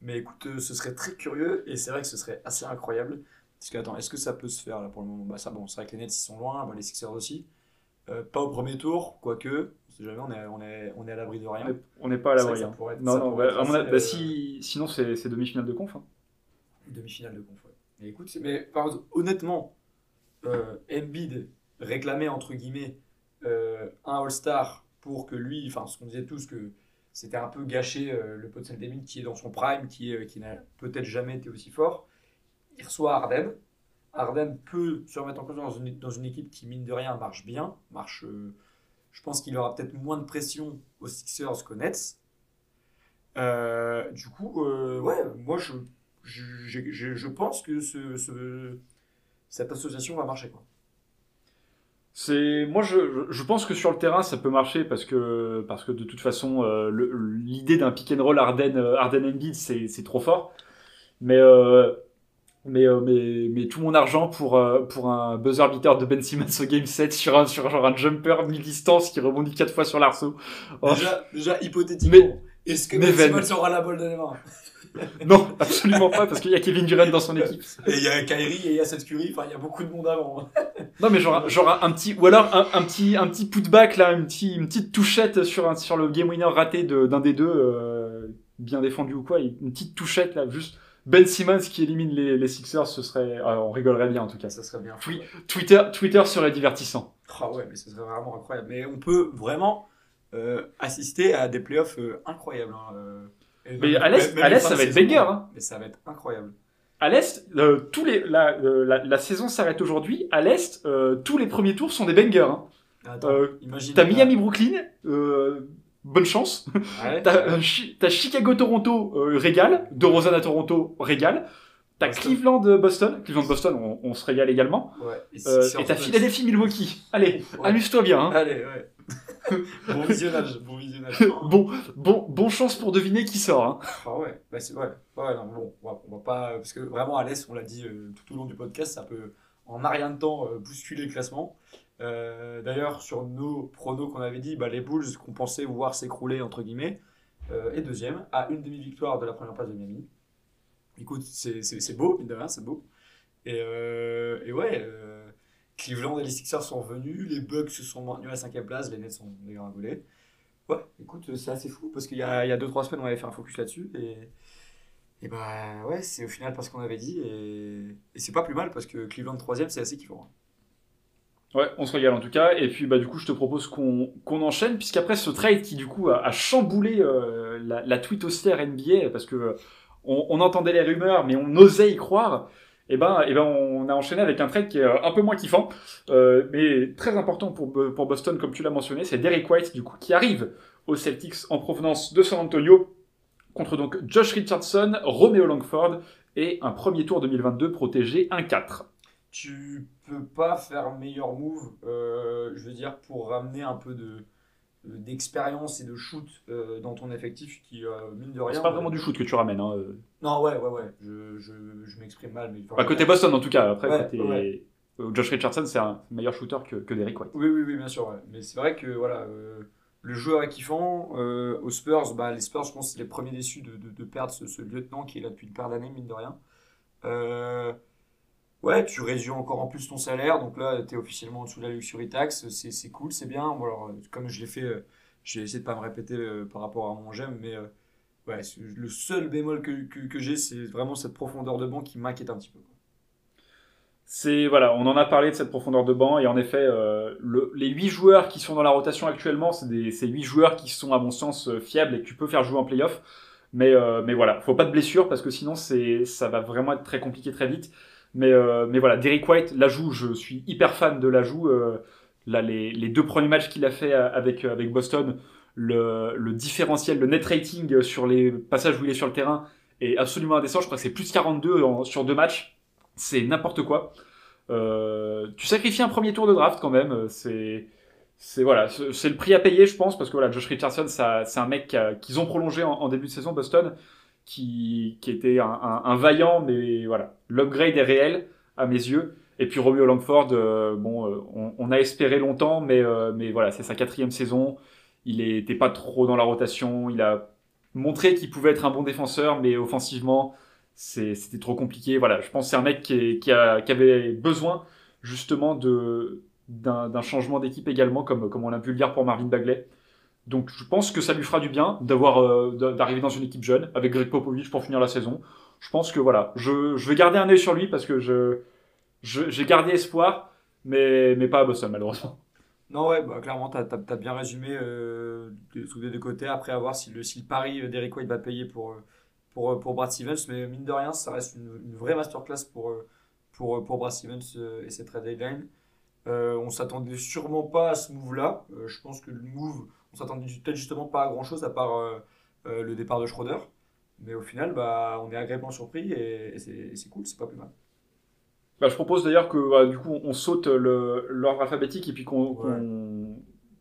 Mais écoute, ce serait très curieux et c'est vrai que ce serait assez incroyable. Parce que, attends, est-ce que ça peut se faire là pour le moment? Bah, ça, bon, c'est vrai que les Nets ils sont loin, bah, les Sixers aussi. Euh, pas au premier tour, quoique. On sait jamais, on est, on est, on est à l'abri de rien. on est- on n'est pas à la C'est vrai que vraie. ça pourrait être- Non, non, bah, bah, euh, si, sinon c'est demi-finale de conf. hein. Demi-finale de conf, ouais. Mais écoute, mais par honnêtement, euh, Embiid réclamait entre guillemets euh, un All-Star pour que lui, enfin, ce qu'on disait tous, que c'était un peu gâché euh, le potentiel d'Embiid qui est dans son prime, qui, qui n'a peut-être jamais été aussi fort. Il reçoit Harden. Harden peut se remettre en cause dans une, dans une équipe qui, mine de rien, marche bien. Marche, euh, je pense qu'il aura peut-être moins de pression aux Sixers qu'aux Nets. Euh, du coup, euh, ouais, moi je, je, je- je- pense que ce, ce- cette association va marcher. Quoi. C'est moi je, je- pense que sur le terrain ça peut marcher parce que parce que de toute façon l'idée d'un pick and roll Arden Arden Embiid c'est c'est trop fort. Mais mais, euh, mais mais tout mon argent pour euh, pour un buzzer beater de Ben Simmons au game 7 sur un sur genre un jumper mi-distance qui rebondit quatre fois sur l'arceau. Oh, Déjà, déjà hypothétiquement, est-ce que Ben. Simmons aura la balle dans les mains Non, absolument pas parce qu'il y a Kevin Durant dans son équipe. Et il y a Kyrie et il y a Seth Curry, enfin il y a beaucoup de monde avant. Non mais genre, genre un petit ou alors un, un petit un petit putback là, une petite une petite touchette sur un, sur le game winner raté de- d'un des deux euh, bien défendu ou quoi, une petite touchette là, juste Ben Simmons qui élimine les, les Sixers, ce serait ah, on rigolerait bien en tout cas. Ça serait bien. Oui. Twitter Twitter serait divertissant. Ah ouais, mais ce serait vraiment incroyable. Mais on peut vraiment euh, assister à des playoffs euh, incroyables. hein, euh. Mais à l'Est- ça va être banger, hein. Mais ça va être incroyable. À l'est, euh, tous les la, la, la saison s'arrête aujourd'hui. À l'est, tous les premiers tours sont des bangers. Hein. T'as Miami Brooklyn, euh, bonne chance. Ouais. T'as euh, Chi- t'as Chicago-Toronto, euh, régal. De Rosanne à Toronto, régal. T'as Boston. Cleveland-Boston. Cleveland-Boston, on, on se régale également. Ouais. Et Euh, et t'as. Philadelphie-Milwaukee. Allez, Ouais. amuse-toi bien. Hein. Allez, ouais. bon visionnage, bon visionnage. Bon, bon, bon chance pour deviner qui sort. Hein. Ah ouais, bah c'est ouais. Ouais, non, bon, on va, on va pas parce que vraiment à l'est, on l'a dit euh, tout au long du podcast, ça peut en rien de temps euh, bousculer le classement. Euh, D'ailleurs, sur nos pronos qu'on avait dit, bah, les Bulls qu'on pensait voir s'écrouler entre guillemets euh, est deuxième à une demi-victoire de la première place de Miami. Écoute, c'est beau, mine de rien, c'est beau. Et, euh, et ouais, euh, Cleveland et les Sixers sont revenus, les Bucks se sont maintenus à la cinquième place, les Nets sont dégringolés. Ouais, écoute, c'est assez fou parce qu'il y a 2-3 semaines, on avait fait un focus là-dessus. Et, et bah ouais, c'est au final parce qu'on avait dit. Et, et c'est pas plus mal parce que Cleveland 3ème, c'est assez kiffant. Ouais, on se régale en tout cas. Et puis, bah, du coup, je te propose qu'on qu'on enchaîne, puisqu'après ce trade qui, du coup, a, a chamboulé euh, la, la twittosphère NBA, parce que euh, on, on entendait les rumeurs, mais on osait y croire. Et ben, et ben, on a enchaîné avec un trade qui est euh, un peu moins kiffant, euh, mais très important pour, Bo- pour Boston, comme tu l'as mentionné. C'est Derek White, du coup, qui arrive aux Celtics en provenance de San Antonio, contre donc Josh Richardson, Romeo Langford et un premier tour 2022 protégé 1-4. Tu peux pas faire meilleur move, euh, je veux dire, pour ramener un peu de d'expérience et de shoot euh, dans ton effectif qui, euh, mine de rien. C'est pas vraiment du shoot que tu ramènes. Hein. euh. Non, ouais, ouais, ouais. Je, je, je m'exprime mal. Mais, Bah, côté Boston, en tout cas. Après, Ouais, côté ouais. euh, Josh Richardson, c'est un meilleur shooter que, que Derrick White. Oui, oui, oui, bien sûr. ouais. Mais c'est vrai que voilà, euh, le joueur est kiffant. Euh, aux Spurs, bah, les Spurs, je pense, c'est les premiers déçus de, de, de perdre ce, ce lieutenant qui est là depuis une paire d'années, mine de rien. Euh, ouais, tu réduis encore en plus ton salaire. Donc là, tu es officiellement en dessous de la luxury tax. C'est cool, c'est bien. Bon, alors, euh, comme je l'ai fait, euh, j'ai essayé de pas me répéter euh, par rapport à mon j'aime, mais ouais, le seul bémol que, que, que j'ai, c'est vraiment cette profondeur de banc qui m'inquiète un petit peu. c'est voilà, on en a parlé de cette profondeur de banc et en effet, le, les huit joueurs qui sont dans la rotation actuellement, c'est des c'est huit joueurs qui sont à mon sens fiables et que tu peux faire jouer en playoff. Mais mais voilà, faut pas de blessure parce que sinon c'est ça va vraiment être très compliqué très vite. Mais euh, mais voilà, Derrick White, l'ajout, je suis hyper fan de l'ajout. Euh, là, les, les deux premiers matchs qu'il a fait avec avec Boston, le, différentiel, le net rating sur les passages où il est sur le terrain est absolument indécent. Je crois que c'est plus 42 en- sur deux matchs c'est n'importe quoi. Euh, tu sacrifies un premier tour de draft quand même. euh, C'est c'est voilà, le prix à payer, je pense, parce que voilà, Josh Richardson, c'est un mec qu'ils ont prolongé en début de saison Boston, qui, était un, vaillant, mais voilà, l'upgrade est réel à mes yeux. Et puis Romeo Langford, euh, bon, euh, on, a espéré longtemps, mais euh, mais voilà, c'est sa quatrième saison. Il était pas trop dans la rotation. Il a montré qu'il pouvait être un bon défenseur, mais offensivement, c'était trop compliqué. Voilà, je pense que c'est un mec qui, qui, a- avait besoin justement d'un changement d'équipe également, comme, comme on l'a pu le dire pour Marvin Bagley. Donc je pense que ça lui fera du bien d'avoir euh, d'a- d'arriver dans une équipe jeune avec Greg Popovich pour finir la saison. Je pense que voilà, je, je vais garder un œil sur lui parce que je j'ai gardé espoir, mais mais pas à Boston malheureusement. Non, ouais, bah, clairement, tu as, bien résumé euh, les deux côtés. Après, à voir si le, si le pari d'Eric White va payer pour, pour, pour Brad Stevens. Mais mine de rien, ça reste une, vraie masterclass pour, pour, pour Brad Stevens euh, et ses trade deadline. Euh, on s'attendait sûrement pas à ce move-là. Euh, je pense que le move, s'attendait peut-être justement pas à grand-chose à part euh, euh, le départ de Schroeder. Mais au final, bah, on est agréablement surpris et, et c'est cool, c'est pas plus mal. Bah, je propose d'ailleurs que voilà, du coup on saute l'ordre alphabétique et puis qu'on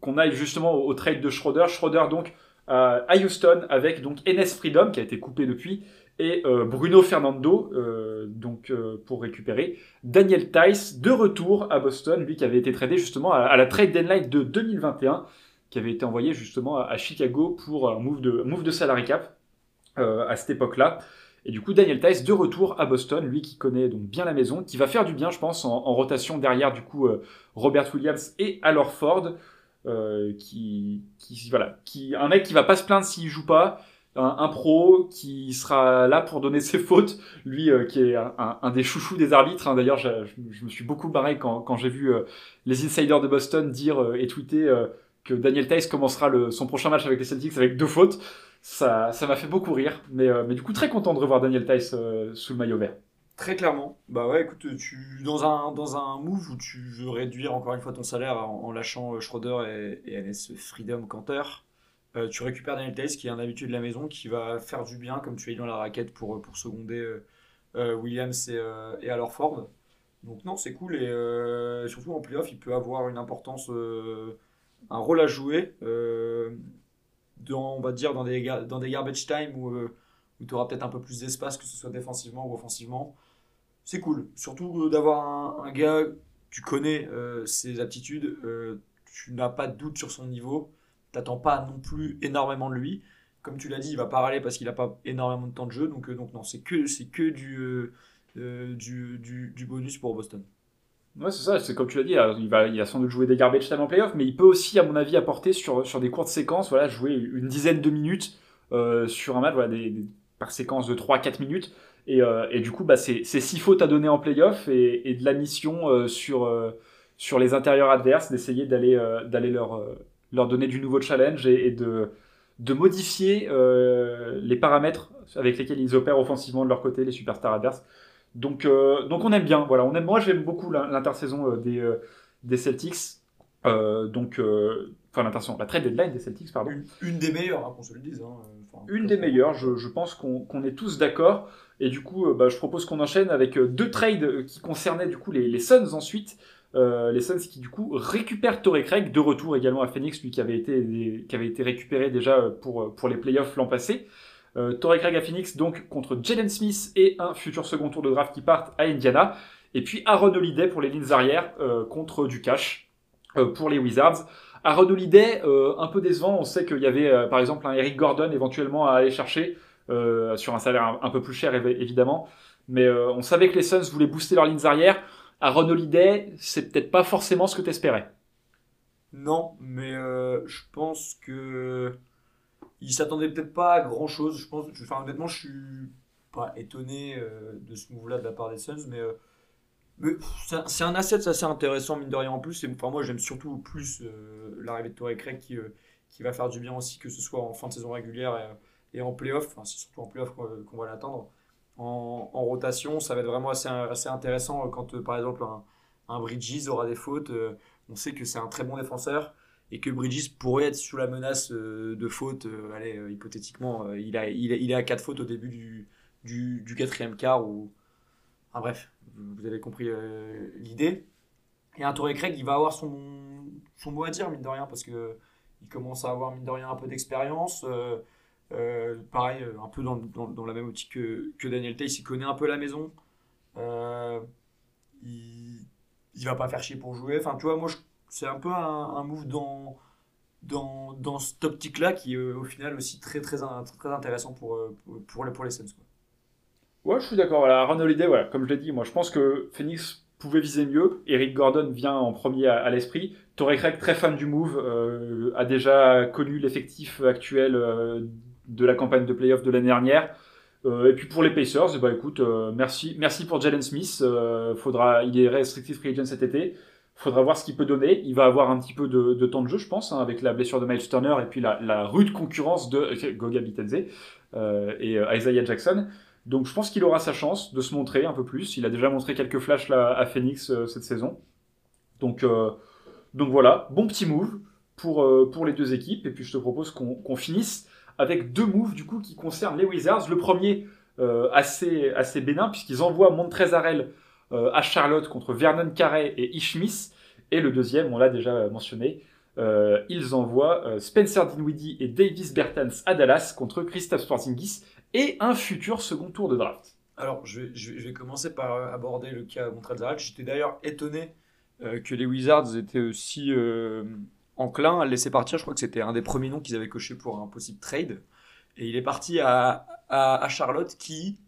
Ouais. aille justement au, au trade de Schroeder. Schroeder donc euh, à Houston avec donc Enes Freedom qui a été coupé depuis et euh, Bruno Fernando euh, donc pour récupérer Daniel Tice de retour à Boston lui qui avait été tradé justement à, à la trade deadline de 2021 qui avait été envoyé justement à, Chicago pour un move de move de salary cap euh, à cette époque-là. Et du coup, Daniel Tice de retour à Boston, lui qui connaît donc bien la maison, qui va faire du bien, je pense, en, rotation derrière du coup euh, Robert Williams et alors Ford, euh, qui, qui voilà, qui un mec qui va pas se plaindre s'il joue pas, un, pro qui sera là pour donner ses fautes, lui qui est un, des chouchous des arbitres. hein. D'ailleurs, je, je- me suis beaucoup barré quand, quand j'ai vu les insiders de Boston dire et tweeter que Daniel Tice commencera son prochain match avec les Celtics avec deux fautes. Ça, m'a fait beaucoup rire, mais, euh, mais du coup très content de revoir Daniel Tice euh, sous le maillot vert. Très clairement. Bah ouais, écoute, tu, dans, un, dans un move où tu veux réduire encore une fois ton salaire en, lâchant euh, Schroeder et, et NS Freedom Cantor, euh, tu récupères Daniel Tays qui est un habitué de la maison qui va faire du bien, comme tu dit dans la raquette, pour, pour seconder Williams et, euh, et. Donc non, c'est cool et surtout en playoff, il peut avoir une importance, un rôle à jouer euh, dans, on va dire, dans des, dans des garbage time où, euh, où tu auras peut-être un peu plus d'espace, que ce soit défensivement ou offensivement c'est cool. Surtout euh, d'avoir un, gars, tu connais ses aptitudes, tu n'as pas de doute sur son niveau, t'attends pas non plus énormément de lui. Comme tu l'as dit, il va pas râler parce qu'il n'a pas énormément de temps de jeu, donc, donc non, c'est que, que du, du, du bonus pour Boston. Ouais, c'est ça, c'est comme tu l'as dit, euh, il va, il va sans doute jouer des garbage time en playoff, mais il peut aussi, à mon avis, apporter sur, sur des courtes séquences, voilà, jouer une dizaine de minutes euh, sur un match, voilà, par séquence de 3-4 minutes. Et, euh, et du coup, bah, c'est c'est six fautes à donner en playoff et, de la mission euh, sur, sur les intérieurs adverses, d'essayer d'aller d'aller leur, leur donner du nouveau challenge et, et de, de modifier les paramètres avec lesquels ils opèrent offensivement de leur côté, les superstars adverses. Donc, euh, donc on aime bien. Voilà, on aime. Moi, j'aime beaucoup l'in- l'intersaison euh, des, euh, des Celtics. Euh, donc, euh, enfin l'intersaison, la trade deadline des Celtics, pardon. Une, une des meilleures, hein, qu'on se le dise. hein, enfin, Une des meilleures. Je, je pense qu'on est tous d'accord. Et du coup, bah, je propose qu'on enchaîne avec deux trades qui concernaient du coup les, les Suns ensuite. Euh, les Suns qui du coup récupèrent Torrey Craig de retour également à Phoenix, lui qui avait été, qui avait été récupéré déjà pour, pour les playoffs l'an passé. Euh, Torrey Craig à Phoenix donc contre Jalen Smith et un futur second tour de draft qui partent à Indiana. Et puis Aaron Holiday pour les lignes arrières euh, contre du cash euh, pour les Wizards. Aaron Holiday, euh, un peu décevant. On sait qu'il y avait par exemple un Eric Gordon éventuellement à aller chercher sur un salaire un, peu plus cher évi- évidemment. Mais on savait que les Suns voulaient booster leurs lignes arrières. Aaron Holiday, c'est peut-être pas forcément ce que t'espérais. Non, mais je pense que il s'attendait peut-être pas à grand chose. Je pense, enfin honnêtement, je suis pas étonné euh, de ce move-là de la part des Suns, mais euh, C'est un asset assez intéressant, mine de rien en plus. Et, enfin, moi, j'aime surtout plus l'arrivée de Torrey Craig qui, qui va faire du bien aussi, que ce soit en fin de saison régulière et, en playoff. Enfin, c'est surtout en playoff qu'on va l'attendre. En, rotation, ça va être vraiment assez, assez intéressant quand, par exemple, un Bridges aura des fautes. on sait que c'est un très bon défenseur et que Bridges pourrait être sous la menace euh, de faute, euh, allez, euh, hypothétiquement, il, a, il, est à 4 fautes au début du, du, du quatrième quart. Ou... Enfin, bref, vous avez compris l'idée. Et un Touré Craig, il va avoir son, son mot à dire, mine de rien, parce que il commence à avoir, mine de rien, un peu d'expérience. pareil, un peu dans, dans, la même optique que, Daniel Tay, il connaît un peu la maison. il, il va pas faire chier pour jouer. Enfin, tu moi, c'est un peu un, move dans, dans, dans cette optique-là qui est au final aussi très, très, très, intéressant pour, euh, pour, les, pour les Suns. Ouais, je suis d'accord. Voilà, Ron Holiday, comme je l'ai dit, moi je pense que Phoenix pouvait viser mieux. Eric Gordon vient en premier à, l'esprit. Torrey Craig, très fan du move, euh, a déjà connu l'effectif actuel euh, de la campagne de playoff de l'année dernière. et puis pour les Pacers, bah écoute, merci, merci pour Jalen Smith. faudra, il est restrictif free agent cet été faudra voir ce qu'il peut donner. Il va avoir un petit peu de, temps de jeu, je pense, hein, avec la blessure de Miles Turner et puis la, rude concurrence de Goga Bitenze euh, et euh, Isaiah Jackson. Donc je pense qu'il aura sa chance de se montrer un peu plus. Il a déjà montré quelques flashs là, à Phoenix euh, cette saison. Donc, donc voilà, bon petit move pour, pour les deux équipes. Et puis je te propose qu'on finisse avec deux moves du coup qui concernent les Wizards. Le premier assez, assez bénin puisqu'ils envoient Montrezarel à Charlotte contre Vernon Carey et Ishmis. Et le deuxième, on l'a déjà mentionné, euh, ils envoient euh, Spencer Dinwiddie et Davis Bertans à Dallas contre Christophe Sporzingis et un futur second tour de draft. Alors, je vais, commencer par aborder le cas Montrezl J'étais d'ailleurs étonné que les Wizards étaient aussi enclins à le laisser partir. Je crois que c'était un des premiers noms qu'ils avaient coché pour un possible trade. Et il est parti à, à Charlotte qui,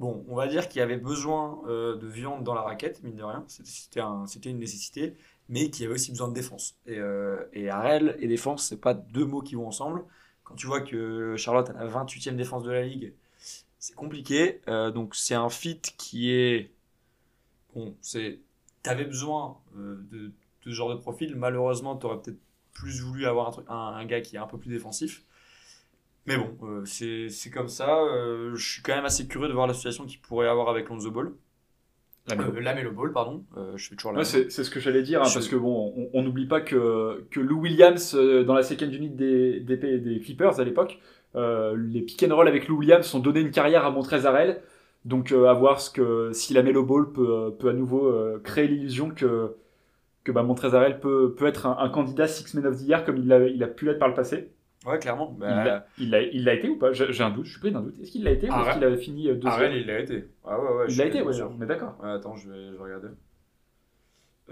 Bon, on va dire qu'il y avait besoin euh, de viande dans la raquette, mine de rien. C'était un, une nécessité, mais qu'il y avait aussi besoin de défense. Et, euh, et Arel et défense, c'est pas deux mots qui vont ensemble. Quand tu vois que Charlotte a la 28e défense de la ligue, c'est compliqué. Euh, donc c'est un fit qui est bon. C'est t'avais besoin de, de, ce genre de profil. Malheureusement, tu aurais peut-être plus voulu avoir un, gars qui est un peu plus défensif. Mais bon, euh, c'est comme ça. Euh, je suis quand même assez curieux de voir la situation qu'il pourrait avoir avec Lonzo Ball. La Melo, Ball, pardon. Euh, je fais toujours la C'est ce que j'allais dire, hein, parce que bon, on n'oublie pas que, que Lou Williams, dans la second unit des, des, des Clippers à l'époque, les pick and roll avec Lou Williams ont donné une carrière à Montrezarel. Donc à voir ce que, si la Melo Ball peut, peut à nouveau créer l'illusion que, que bah, Montrezarel peut, peut être un, un candidat Six Men of the Year comme il a, il a pu l'être par le passé. Ouais, clairement. Bah, il l'a été ou pas? J'ai un doute, je suis pris d'un doute. Est-ce qu'il l'a été ou est-ce qu'il a fini euh, deuxième? Il l'a été. Ah ouais, ouais, il l'a été, ouais, on est d'accord. Ouais, attends, je vais, je vais regarder.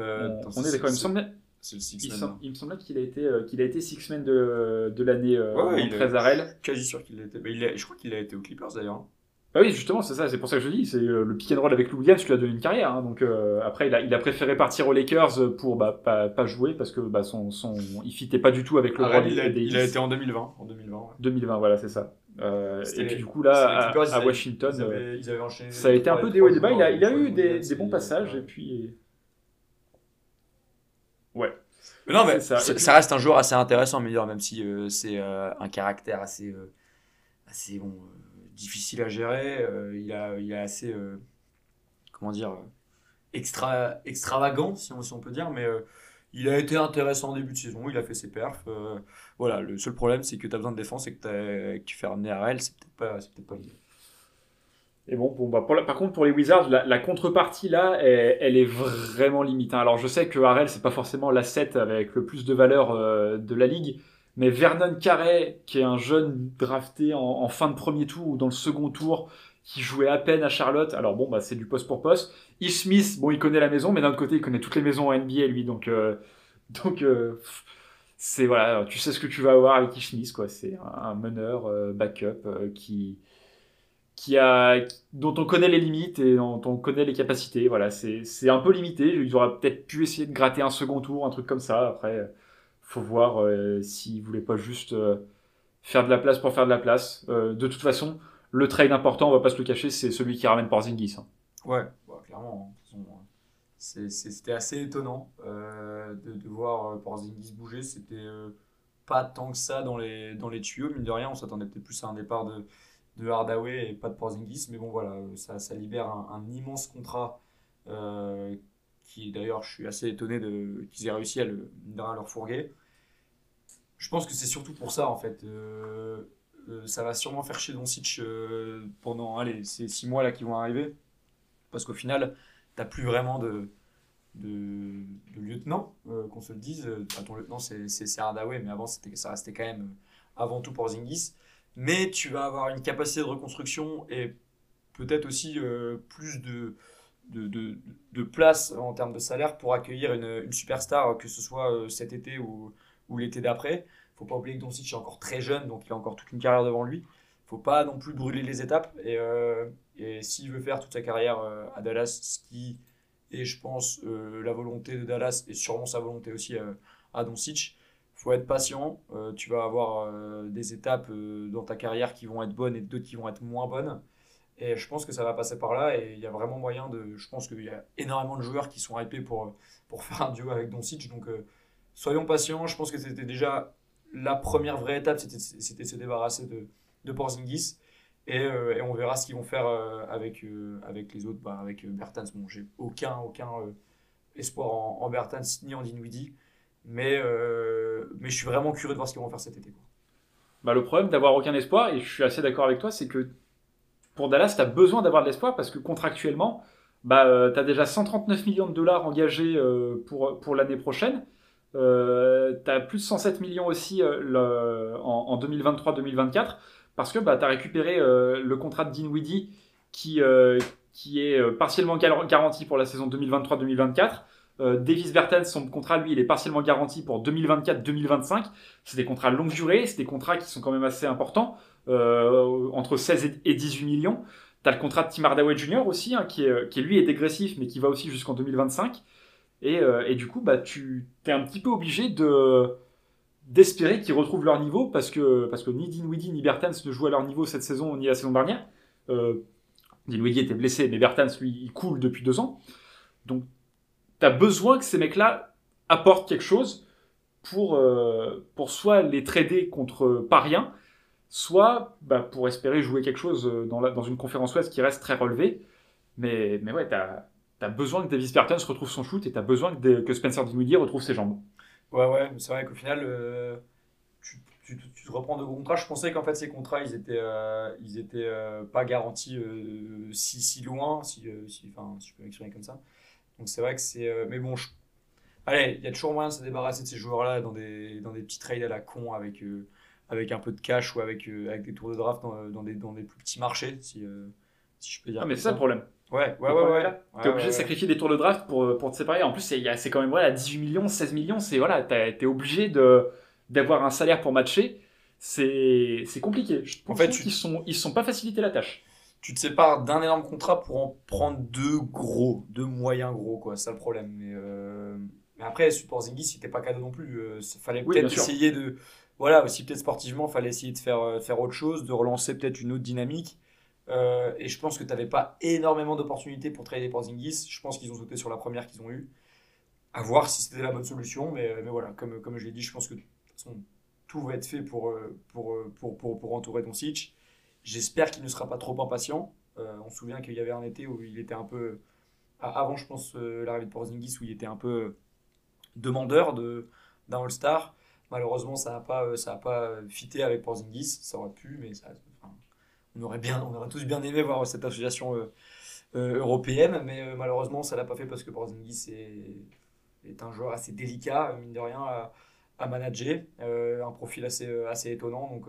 Euh, on, est d'accord, il me semblait. C'est le six il, il me semblait qu'il a été euh, qu'il a été six men de, de l'année euh, ouais, en 13 arrêt. Quasi sûr qu'il l'a été. Mais il je crois qu'il a été aux Clippers d'ailleurs. Bah oui, justement, c'est ça, c'est pour ça que je dis, c'est euh, le pick and roll avec Lou Williams lui a donné une carrière. Hein, donc euh, après, il a, il a préféré partir aux Lakers pour bah, pas, pas jouer parce que bah, son, son, il fitait pas du tout avec le ah, il, a, il a été en 2020. En 2020, 2020 voilà, c'est ça. Euh, et puis du coup là, à, Washington, ils avaient, ils avaient ça a été un peu des hauts et des bas. Il a, il a eu des, des bons passages et puis. Ouais. Mais non, mais ça, ça, reste un joueur assez intéressant, mais même si c'est un caractère assez, assez bon difficile à gérer. Euh, il, a, il est assez, euh, comment dire, extra, extravagant, si on, peut dire, mais euh, il a été intéressant en début de saison, il a fait ses perfs. voilà, le seul problème, c'est que tu as besoin de défense et que, tu fais ramener à c'est peut-être pas, peut l'idée. Et bon, bon bah par contre, pour les Wizards, la, contrepartie là, elle, est vraiment limitée. Alors, je sais que Harrell, c'est pas forcément l'asset avec le plus de valeur de la ligue, mais Vernon Carey, qui est un jeune drafté en, fin de premier tour ou dans le second tour, qui jouait à peine à Charlotte, alors bon, bah, c'est du poste pour poste. Ish Smith, bon, il connaît la maison, mais d'un autre côté, il connaît toutes les maisons en NBA, lui, donc, euh, donc euh, c'est voilà, tu sais ce que tu vas avoir avec Ish Smith, quoi. C'est un, meneur euh, backup qui, qui a, dont on connaît les limites et dont on connaît les capacités. Voilà, c'est un peu limité. Ils auraient peut-être pu essayer de gratter un second tour, un truc comme ça. Après faut voir euh, s'il voulait pas juste euh, faire de la place pour faire de la place. Euh, de toute façon, le trade important, on va pas se le cacher, c'est celui qui ramène Porzingis. Hein. Ouais, bah, clairement. Hein. c'était assez étonnant de, de, voir Porzingis bouger. C'était pas tant que ça dans les, dans les tuyaux, mine de rien. On s'attendait peut-être plus à un départ de, de Hardaway et pas de Porzingis. Mais bon, voilà, ça, libère un, immense contrat euh, qui, d'ailleurs, je suis assez étonné qu'ils aient réussi à, le, à leur fourguer. Je pense que c'est surtout pour ça, en fait. Euh, euh, ça va sûrement faire chier Doncic pendant allez, ces six mois là qui vont arriver. Parce qu'au final, t'as plus vraiment de, de, lieutenant, qu'on se le dise. ton lieutenant, c'est Hardaway, mais avant, ça restait quand même avant tout pour Zingis mais tu vas avoir une capacité de reconstruction et peut-être aussi euh, plus de, de, de, place en termes de salaire pour accueillir une, superstar, que ce soit euh, cet été ou, ou l'été d'après. faut pas oublier que Doncic est encore très jeune, donc il a encore toute une carrière devant lui. faut pas non plus brûler les étapes. Et, euh, et s'il veut faire toute sa carrière à Dallas, ce qui est, je pense, la volonté de Dallas et sûrement sa volonté aussi à Doncic, faut être patient. Euh, tu vas avoir euh, des étapes euh, dans ta carrière qui vont être bonnes et d'autres qui vont être moins bonnes. Et je pense que ça va passer par là. Et il y a vraiment moyen de. Je pense qu'il y a énormément de joueurs qui sont hypés pour, pour faire un duo avec Doncic. Donc soyons patients. Je pense que c'était déjà la première vraie étape. C'était se débarrasser de, de Porzingis. Et, et, on verra ce qu'ils vont faire avec, avec les autres. Bah, avec Bertans, bon, j'ai aucun, aucun espoir en, Bertans ni en Dinwiddie. Mais, euh, mais je suis vraiment curieux de voir ce qu'ils vont faire cet été. Bah, le problème d'avoir aucun espoir, et je suis assez d'accord avec toi, c'est que pour Dallas, tu as besoin d'avoir de l'espoir parce que contractuellement, bah, euh, tu as déjà 139 millions de dollars engagés euh, pour, pour l'année prochaine. Euh, tu as plus de 107 millions aussi en, en 2023-2024 parce que bah, tu as récupéré le contrat de Dinwiddie qui, qui est partiellement garanti pour la saison 2023-2024. Euh, Davis Bertens, son contrat, lui, il est partiellement garanti pour 2024-2025. C'est des contrats longue durée, c'est des contrats qui sont quand même assez importants, euh, entre 16 et 18 millions. Tu as le contrat de Tim Hardaway Jr. aussi, hein, qui, est, qui lui est dégressif, mais qui va aussi jusqu'en 2025. Et, euh, et, du coup, bah, tu es un petit peu obligé de d'espérer qu'ils retrouvent leur niveau parce que, parce que ni ni Bertens ne jouent à leur niveau cette saison ni la saison dernière. Euh, Dinwiddie était blessé, mais Bertens, lui, il coule depuis deux ans. Donc tu as besoin que ces mecs-là apportent quelque chose pour, euh, pour soit les trader contre pas rien, soit bah, pour espérer jouer quelque chose euh, dans, une conférence ouest qui reste très relevée. Mais, mais ouais, tu as, besoin que Davis Bertens retrouve son shoot et tu as besoin que, Spencer Dinwiddie retrouve ses jambes. Ouais, ouais, c'est vrai qu'au final, euh, tu, te reprends de contrats. Je pensais qu'en fait, ces contrats, ils étaient, étaient pas garantis si, si loin, si, si, enfin, si je peux m'exprimer comme ça. Donc c'est vrai que c'est. Euh, mais bon, allez, il y a toujours moyen de se débarrasser de ces joueurs-là dans des, dans des petits trades à la con avec, euh, avec un peu de cash ou avec, euh, avec des tours de draft dans, dans, des, dans des plus petits marchés, si, si je peux dire. Ah, mais c'est ça le problème. Ouais, ouais, ouais, ouais. T'es obligé de sacrifier des tours de draft pour, pour te séparer. En plus, c'est quand même voilà, 18 millions, 16 millions. C'est voilà, t'es obligé d'avoir un salaire pour matcher. C'est compliqué. en fait, tu... ils sont, ils sont pas facilités la tâche tu te sépares d'un énorme contrat pour en prendre deux gros, deux moyens gros, quoi. C'est ça le problème. Mais, euh... mais après, support Zingis, c'était pas cadeau non plus. Euh, fallait peut-être essayer de. Voilà, aussi peut-être sportivement, fallait essayer de faire, euh, faire autre chose, de relancer peut-être une autre dynamique. Euh, et je pense que tu n'avais pas énormément d'opportunités pour trader pour Zingis. Je pense qu'ils ont sauté sur la première qu'ils ont eue. À voir si c'était la bonne solution. Mais, mais voilà, comme, comme je l'ai dit, je pense que de toute façon, tout va être fait pour, pour, pour, pour, pour entourer. J'espère qu'il ne sera pas trop impatient. Euh, on se souvient qu'il y avait un été où il était un peu. Avant, je pense, euh, l'arrivée de Porzingis, où il était un peu demandeur d'un All-Star. Malheureusement, ça n'a pas, ça a pas fité avec Porzingis. Ça aurait pu, mais ça, on, aurait on aurait tous bien aimé voir cette association euh, européenne. Mais malheureusement, ça ne l'a pas fait parce que Porzingis est, un joueur assez délicat, mine de rien, à, manager. un profil assez, assez étonnant. Donc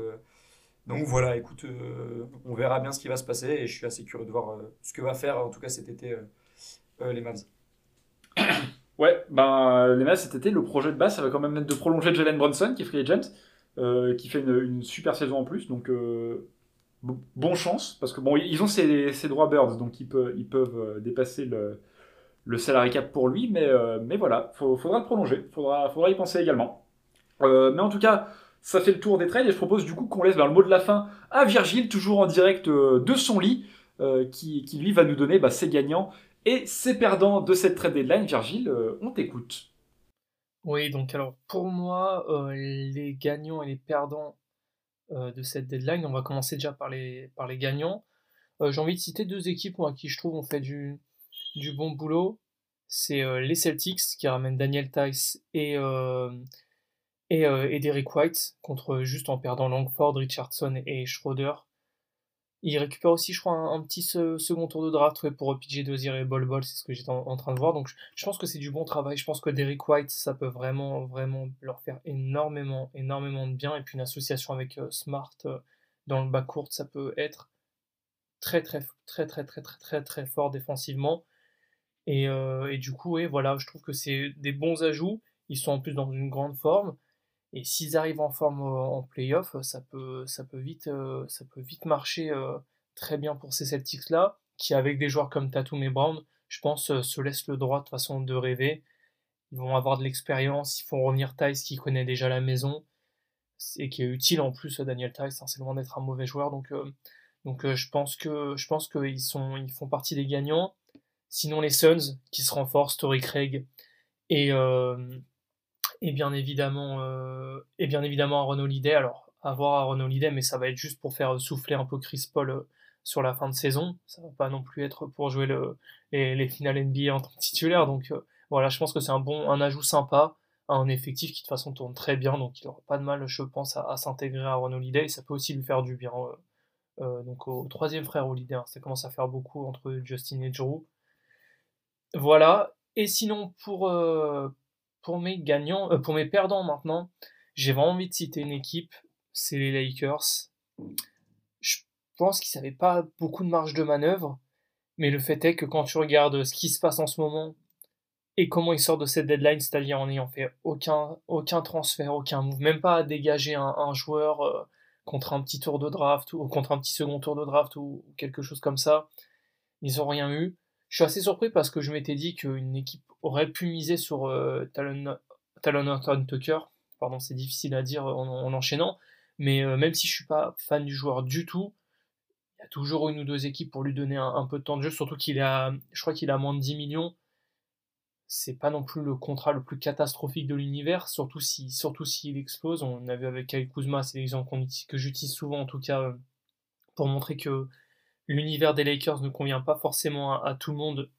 donc voilà, écoute, euh, on verra bien ce qui va se passer et je suis assez curieux de voir euh, ce que va faire en tout cas cet été euh, les Mavs. Ouais, ben les Mavs cet été, le projet de base, ça va quand même être de prolonger Jalen Brunson qui est free agent, qui fait une, super saison en plus, donc bon chance parce que bon, ils ont ces, droits birds, donc ils peuvent, peuvent dépasser le, le salary cap pour lui, mais, mais voilà, il faudra le prolonger, faudra, faudra y penser également. mais en tout cas. Ça fait le tour des trades et je propose du coup qu'on laisse vers le mot de la fin à Virgile, toujours en direct euh, de son lit, euh, qui, lui va nous donner bah, ses gagnants Et ces perdants de cette trade deadline, Virgile, on t'écoute. Oui, donc alors pour moi, les gagnants et les perdants de cette deadline, on va commencer déjà par les, gagnants. J'ai envie de citer deux équipes moi, qui je trouve ont fait du, bon boulot. C'est les Celtics qui ramènent Daniel Tice et, et, Derek White contre juste en perdant Langford, Richardson et Schroeder. Il récupère aussi, je crois, un, petit second tour de draft pour PJ Dozier et Bol Bol, c'est ce que j'étais en, train de voir. Donc je, pense que c'est du bon travail. Je pense que Derek White, ça peut vraiment, vraiment leur faire énormément, énormément de bien. Et puis une association avec euh, Smart euh, dans le bas court, ça peut être très, très, très, très, très, très, très, très fort défensivement. Et, euh, du coup, et voilà, je trouve que c'est des bons ajouts. Ils sont en plus dans une grande forme. Et s'ils arrivent en forme en playoff, ça peut, ça peut vite, euh, ça peut vite marcher euh, très bien pour ces Celtics-là, qui avec des joueurs comme Tatum et Brown, je pense, euh, se laissent le droit de façon de rêver. Ils vont avoir de l'expérience, ils font revenir Tice qui connaît déjà la maison, et qui est utile en plus, Daniel Tice, hein, c'est loin d'être un mauvais joueur, donc, donc je pense que je pense qu'ils sont, ils font partie des gagnants. Sinon les Suns qui se renforcent, Tory Craig et et bien évidemment, euh, et bien évidemment Aaron Holiday. Alors, avoir Aaron Holiday, mais ça va être juste pour faire souffler un peu Chris Paul euh, sur la fin de saison. Ça va pas non plus être pour jouer le, les, les finales NBA en tant que titulaire. Donc euh, voilà, je pense que c'est un bon, un ajout sympa un effectif qui de toute façon tourne très bien, donc il n'aura pas de mal, je pense, à, s'intégrer à Aaron Holiday. Et ça peut aussi lui faire du bien. Euh, donc au troisième frère Holiday, hein, ça commence à faire beaucoup entre Justin et Drew. Voilà. Et sinon pour pour mes gagnants, euh, pour mes perdants maintenant, j'ai vraiment envie de citer une équipe, c'est les Lakers. Je pense qu'ils n'avaient pas beaucoup de marge de manœuvre, mais le fait est que quand tu regardes ce qui se passe en ce moment et comment ils sortent de cette deadline, c'est-à-dire en n'ayant fait aucun, aucun transfert, aucun move, même pas à dégager un, joueur euh, contre un petit tour de draft ou contre un petit second tour de draft ou quelque chose comme ça, ils n'ont rien eu. Je suis assez surpris parce que je m'étais dit qu'une équipe aurait pu miser sur euh, Talon, Talon Tucker. Pardon, c'est difficile à dire en, enchaînant. Mais euh, même si je suis pas fan du joueur du tout, il y a toujours une ou deux équipes pour lui donner un, peu de temps de jeu. Surtout qu'il a, je crois qu'il a moins de 10 millions. C'est pas non plus le contrat le plus catastrophique de l'univers, surtout si, surtout s'il explose. On a vu avec Kyle Kuzma, c'est l'exemple que j'utilise souvent en tout cas euh, pour montrer que l'univers des Lakers ne convient pas forcément à, tout le monde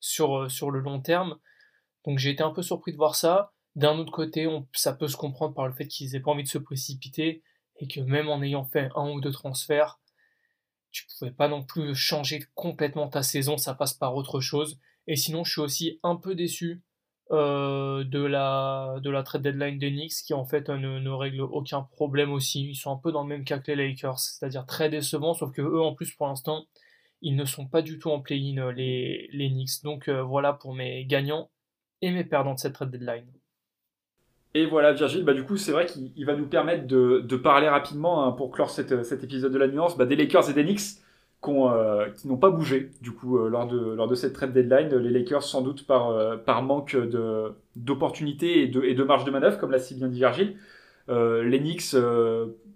sur, euh, sur le long terme. Donc j'ai été un peu surpris de voir ça. D'un autre côté, ça peut se comprendre par le fait qu'ils n'aient pas envie de se précipiter et que même en ayant fait un ou deux transferts, tu pouvais pas non plus changer complètement ta saison, ça passe par autre chose. Et sinon, je suis aussi un peu déçu euh, de, la, de la trade deadline des Knicks qui en fait ne, règle aucun problème aussi. Ils sont un peu dans le même cas que les Lakers, c'est-à-dire très décevants, sauf que eux en plus pour l'instant ils ne sont pas du tout en play-in les, les Knicks. Donc euh, voilà pour mes gagnants et mes perdants de cette trade deadline. Et voilà, Virgile, bah, du coup, c'est vrai qu'il va nous permettre de, de parler rapidement, hein, pour clore cet épisode de la nuance, bah, des Lakers et des Knicks. Euh, qui n'ont pas bougé du coup euh, lors, de, lors de cette trade deadline. Les Lakers sans doute par, euh, par manque d'opportunités et de, et de marge de manœuvre, comme l'a si bien dit Virgile. les Knicks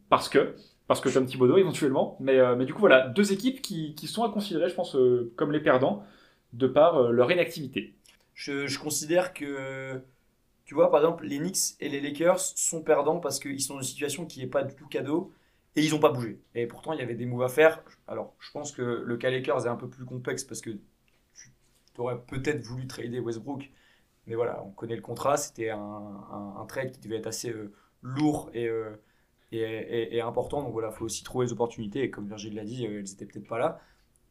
parce que parce que Tom Thibodeau éventuellement. Mais, mais du coup voilà, deux équipes qui, qui sont à considérer, je pense, comme les perdants de par leur inactivité. Je, je, considère que, tu vois, par exemple, les Knicks et les Lakers sont perdants parce qu'ils sont dans une situation qui n'est pas du tout cadeau et ils n'ont pas bougé. Et pourtant, il y avait des moves à faire. Alors, je pense que le cas Lakers est un peu plus complexe parce que tu aurais peut-être voulu trader Westbrook. Mais voilà, on connaît le contrat. C'était un, trade qui devait être assez euh, lourd euh, et, et, important. Donc voilà, il faut aussi trouver les opportunités. Et comme Virgile l'a dit, euh, elles n'étaient peut-être pas là.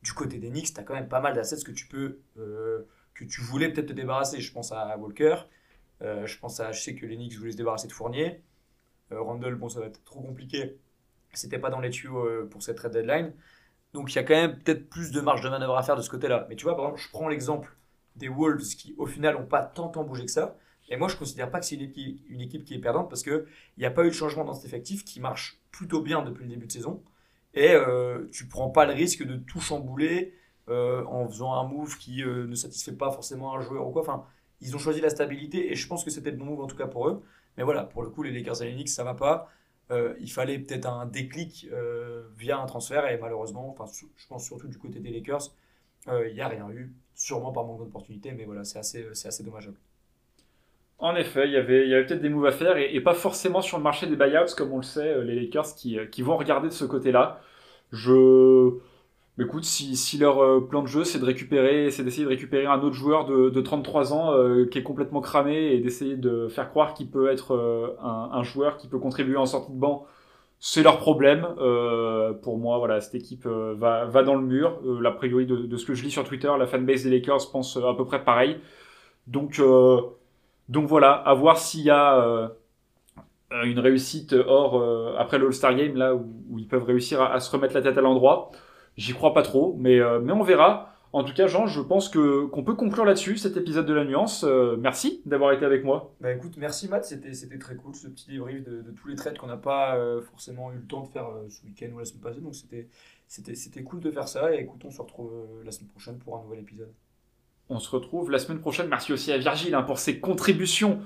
Du côté des Knicks, tu as quand même pas mal d'assets que tu peux, que tu voulais peut-être te débarrasser. Je pense à Walker. je pense à, je sais que les Knicks voulaient se débarrasser de Fournier. Randall, bon, ça va être trop compliqué c'était pas dans les tuyaux euh, pour cette trade deadline. Donc il y a quand même peut-être plus de marge de manœuvre à faire de ce côté-là. Mais tu vois, par exemple, je prends l'exemple des Wolves qui, au final, n'ont pas tant, tant bougé que ça. Et moi, je ne considère pas que c'est une équipe, une équipe qui est perdante parce qu'il n'y a pas eu de changement dans cet effectif qui marche plutôt bien depuis le début de saison. Et euh, tu prends pas le risque de tout chambouler euh, en faisant un move qui euh, ne satisfait pas forcément un joueur ou quoi. Enfin, ils ont choisi la stabilité et je pense que c'était le bon move en tout cas pour eux. Mais voilà, pour le coup, les Lakers et les Knicks, ça va pas. Euh, il fallait peut-être un déclic euh, via un transfert et malheureusement, enfin, je pense surtout du côté des Lakers, il n'y a rien eu, sûrement par manque d'opportunité, mais voilà, c'est assez, assez dommageable. En effet, il y avait, avait peut-être des moves à faire et, pas forcément sur le marché des buyouts, comme on le sait, les Lakers qui, qui vont regarder de ce côté-là. Je. Écoute, si, leur plan de jeu c'est de récupérer, c'est d'essayer de récupérer un autre joueur de, de 33 ans qui est complètement cramé et d'essayer de faire croire qu'il peut être un, un, joueur qui peut contribuer en sortie de banc c'est leur problème. Euh, pour moi, voilà, cette équipe euh, va, dans le mur. Euh, a priori, de, ce que je lis sur Twitter, la fanbase des Lakers pense à peu près pareil. Donc, euh, donc voilà, à voir s'il y a une réussite hors après l'All-Star Game là où, ils peuvent réussir à, se remettre la tête à l'endroit. J'y crois pas trop, mais mais on verra. En tout cas, Jean, je pense que qu'on peut conclure là-dessus cet épisode de la nuance. Euh, merci d'avoir été avec moi. Bah écoute, merci Matt, c'était c'était très cool ce petit débrief de, de tous les trades qu'on n'a pas euh, forcément eu le temps de faire euh, ce week-end ou la semaine passée. Donc c'était c'était c'était cool de faire ça. Et écoute, on se retrouve la semaine prochaine pour un nouvel épisode. On se retrouve la semaine prochaine. Merci aussi à Virgile hein, pour ses contributions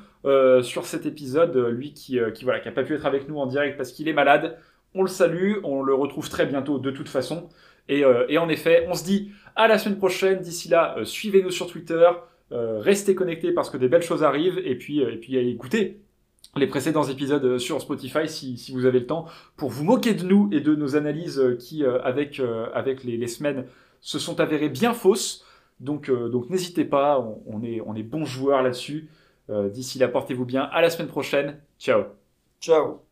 sur cet épisode. Lui qui qui voilà qui a pas pu être avec nous en direct parce qu'il est malade. On le salue. On le retrouve très bientôt de toute façon. Et, et en effet, on se dit à la semaine prochaine. D'ici là, euh, suivez-nous sur Twitter. Euh, restez connectés parce que des belles choses arrivent. Et puis, euh, et puis écoutez les précédents épisodes sur Spotify si, vous avez le temps pour vous moquer de nous et de nos analyses qui, avec, avec les, semaines, se sont avérées bien fausses. Donc, donc n'hésitez pas, on, est, on est bons joueurs là-dessus. D'ici là, portez-vous bien. À la semaine prochaine. Ciao. Ciao.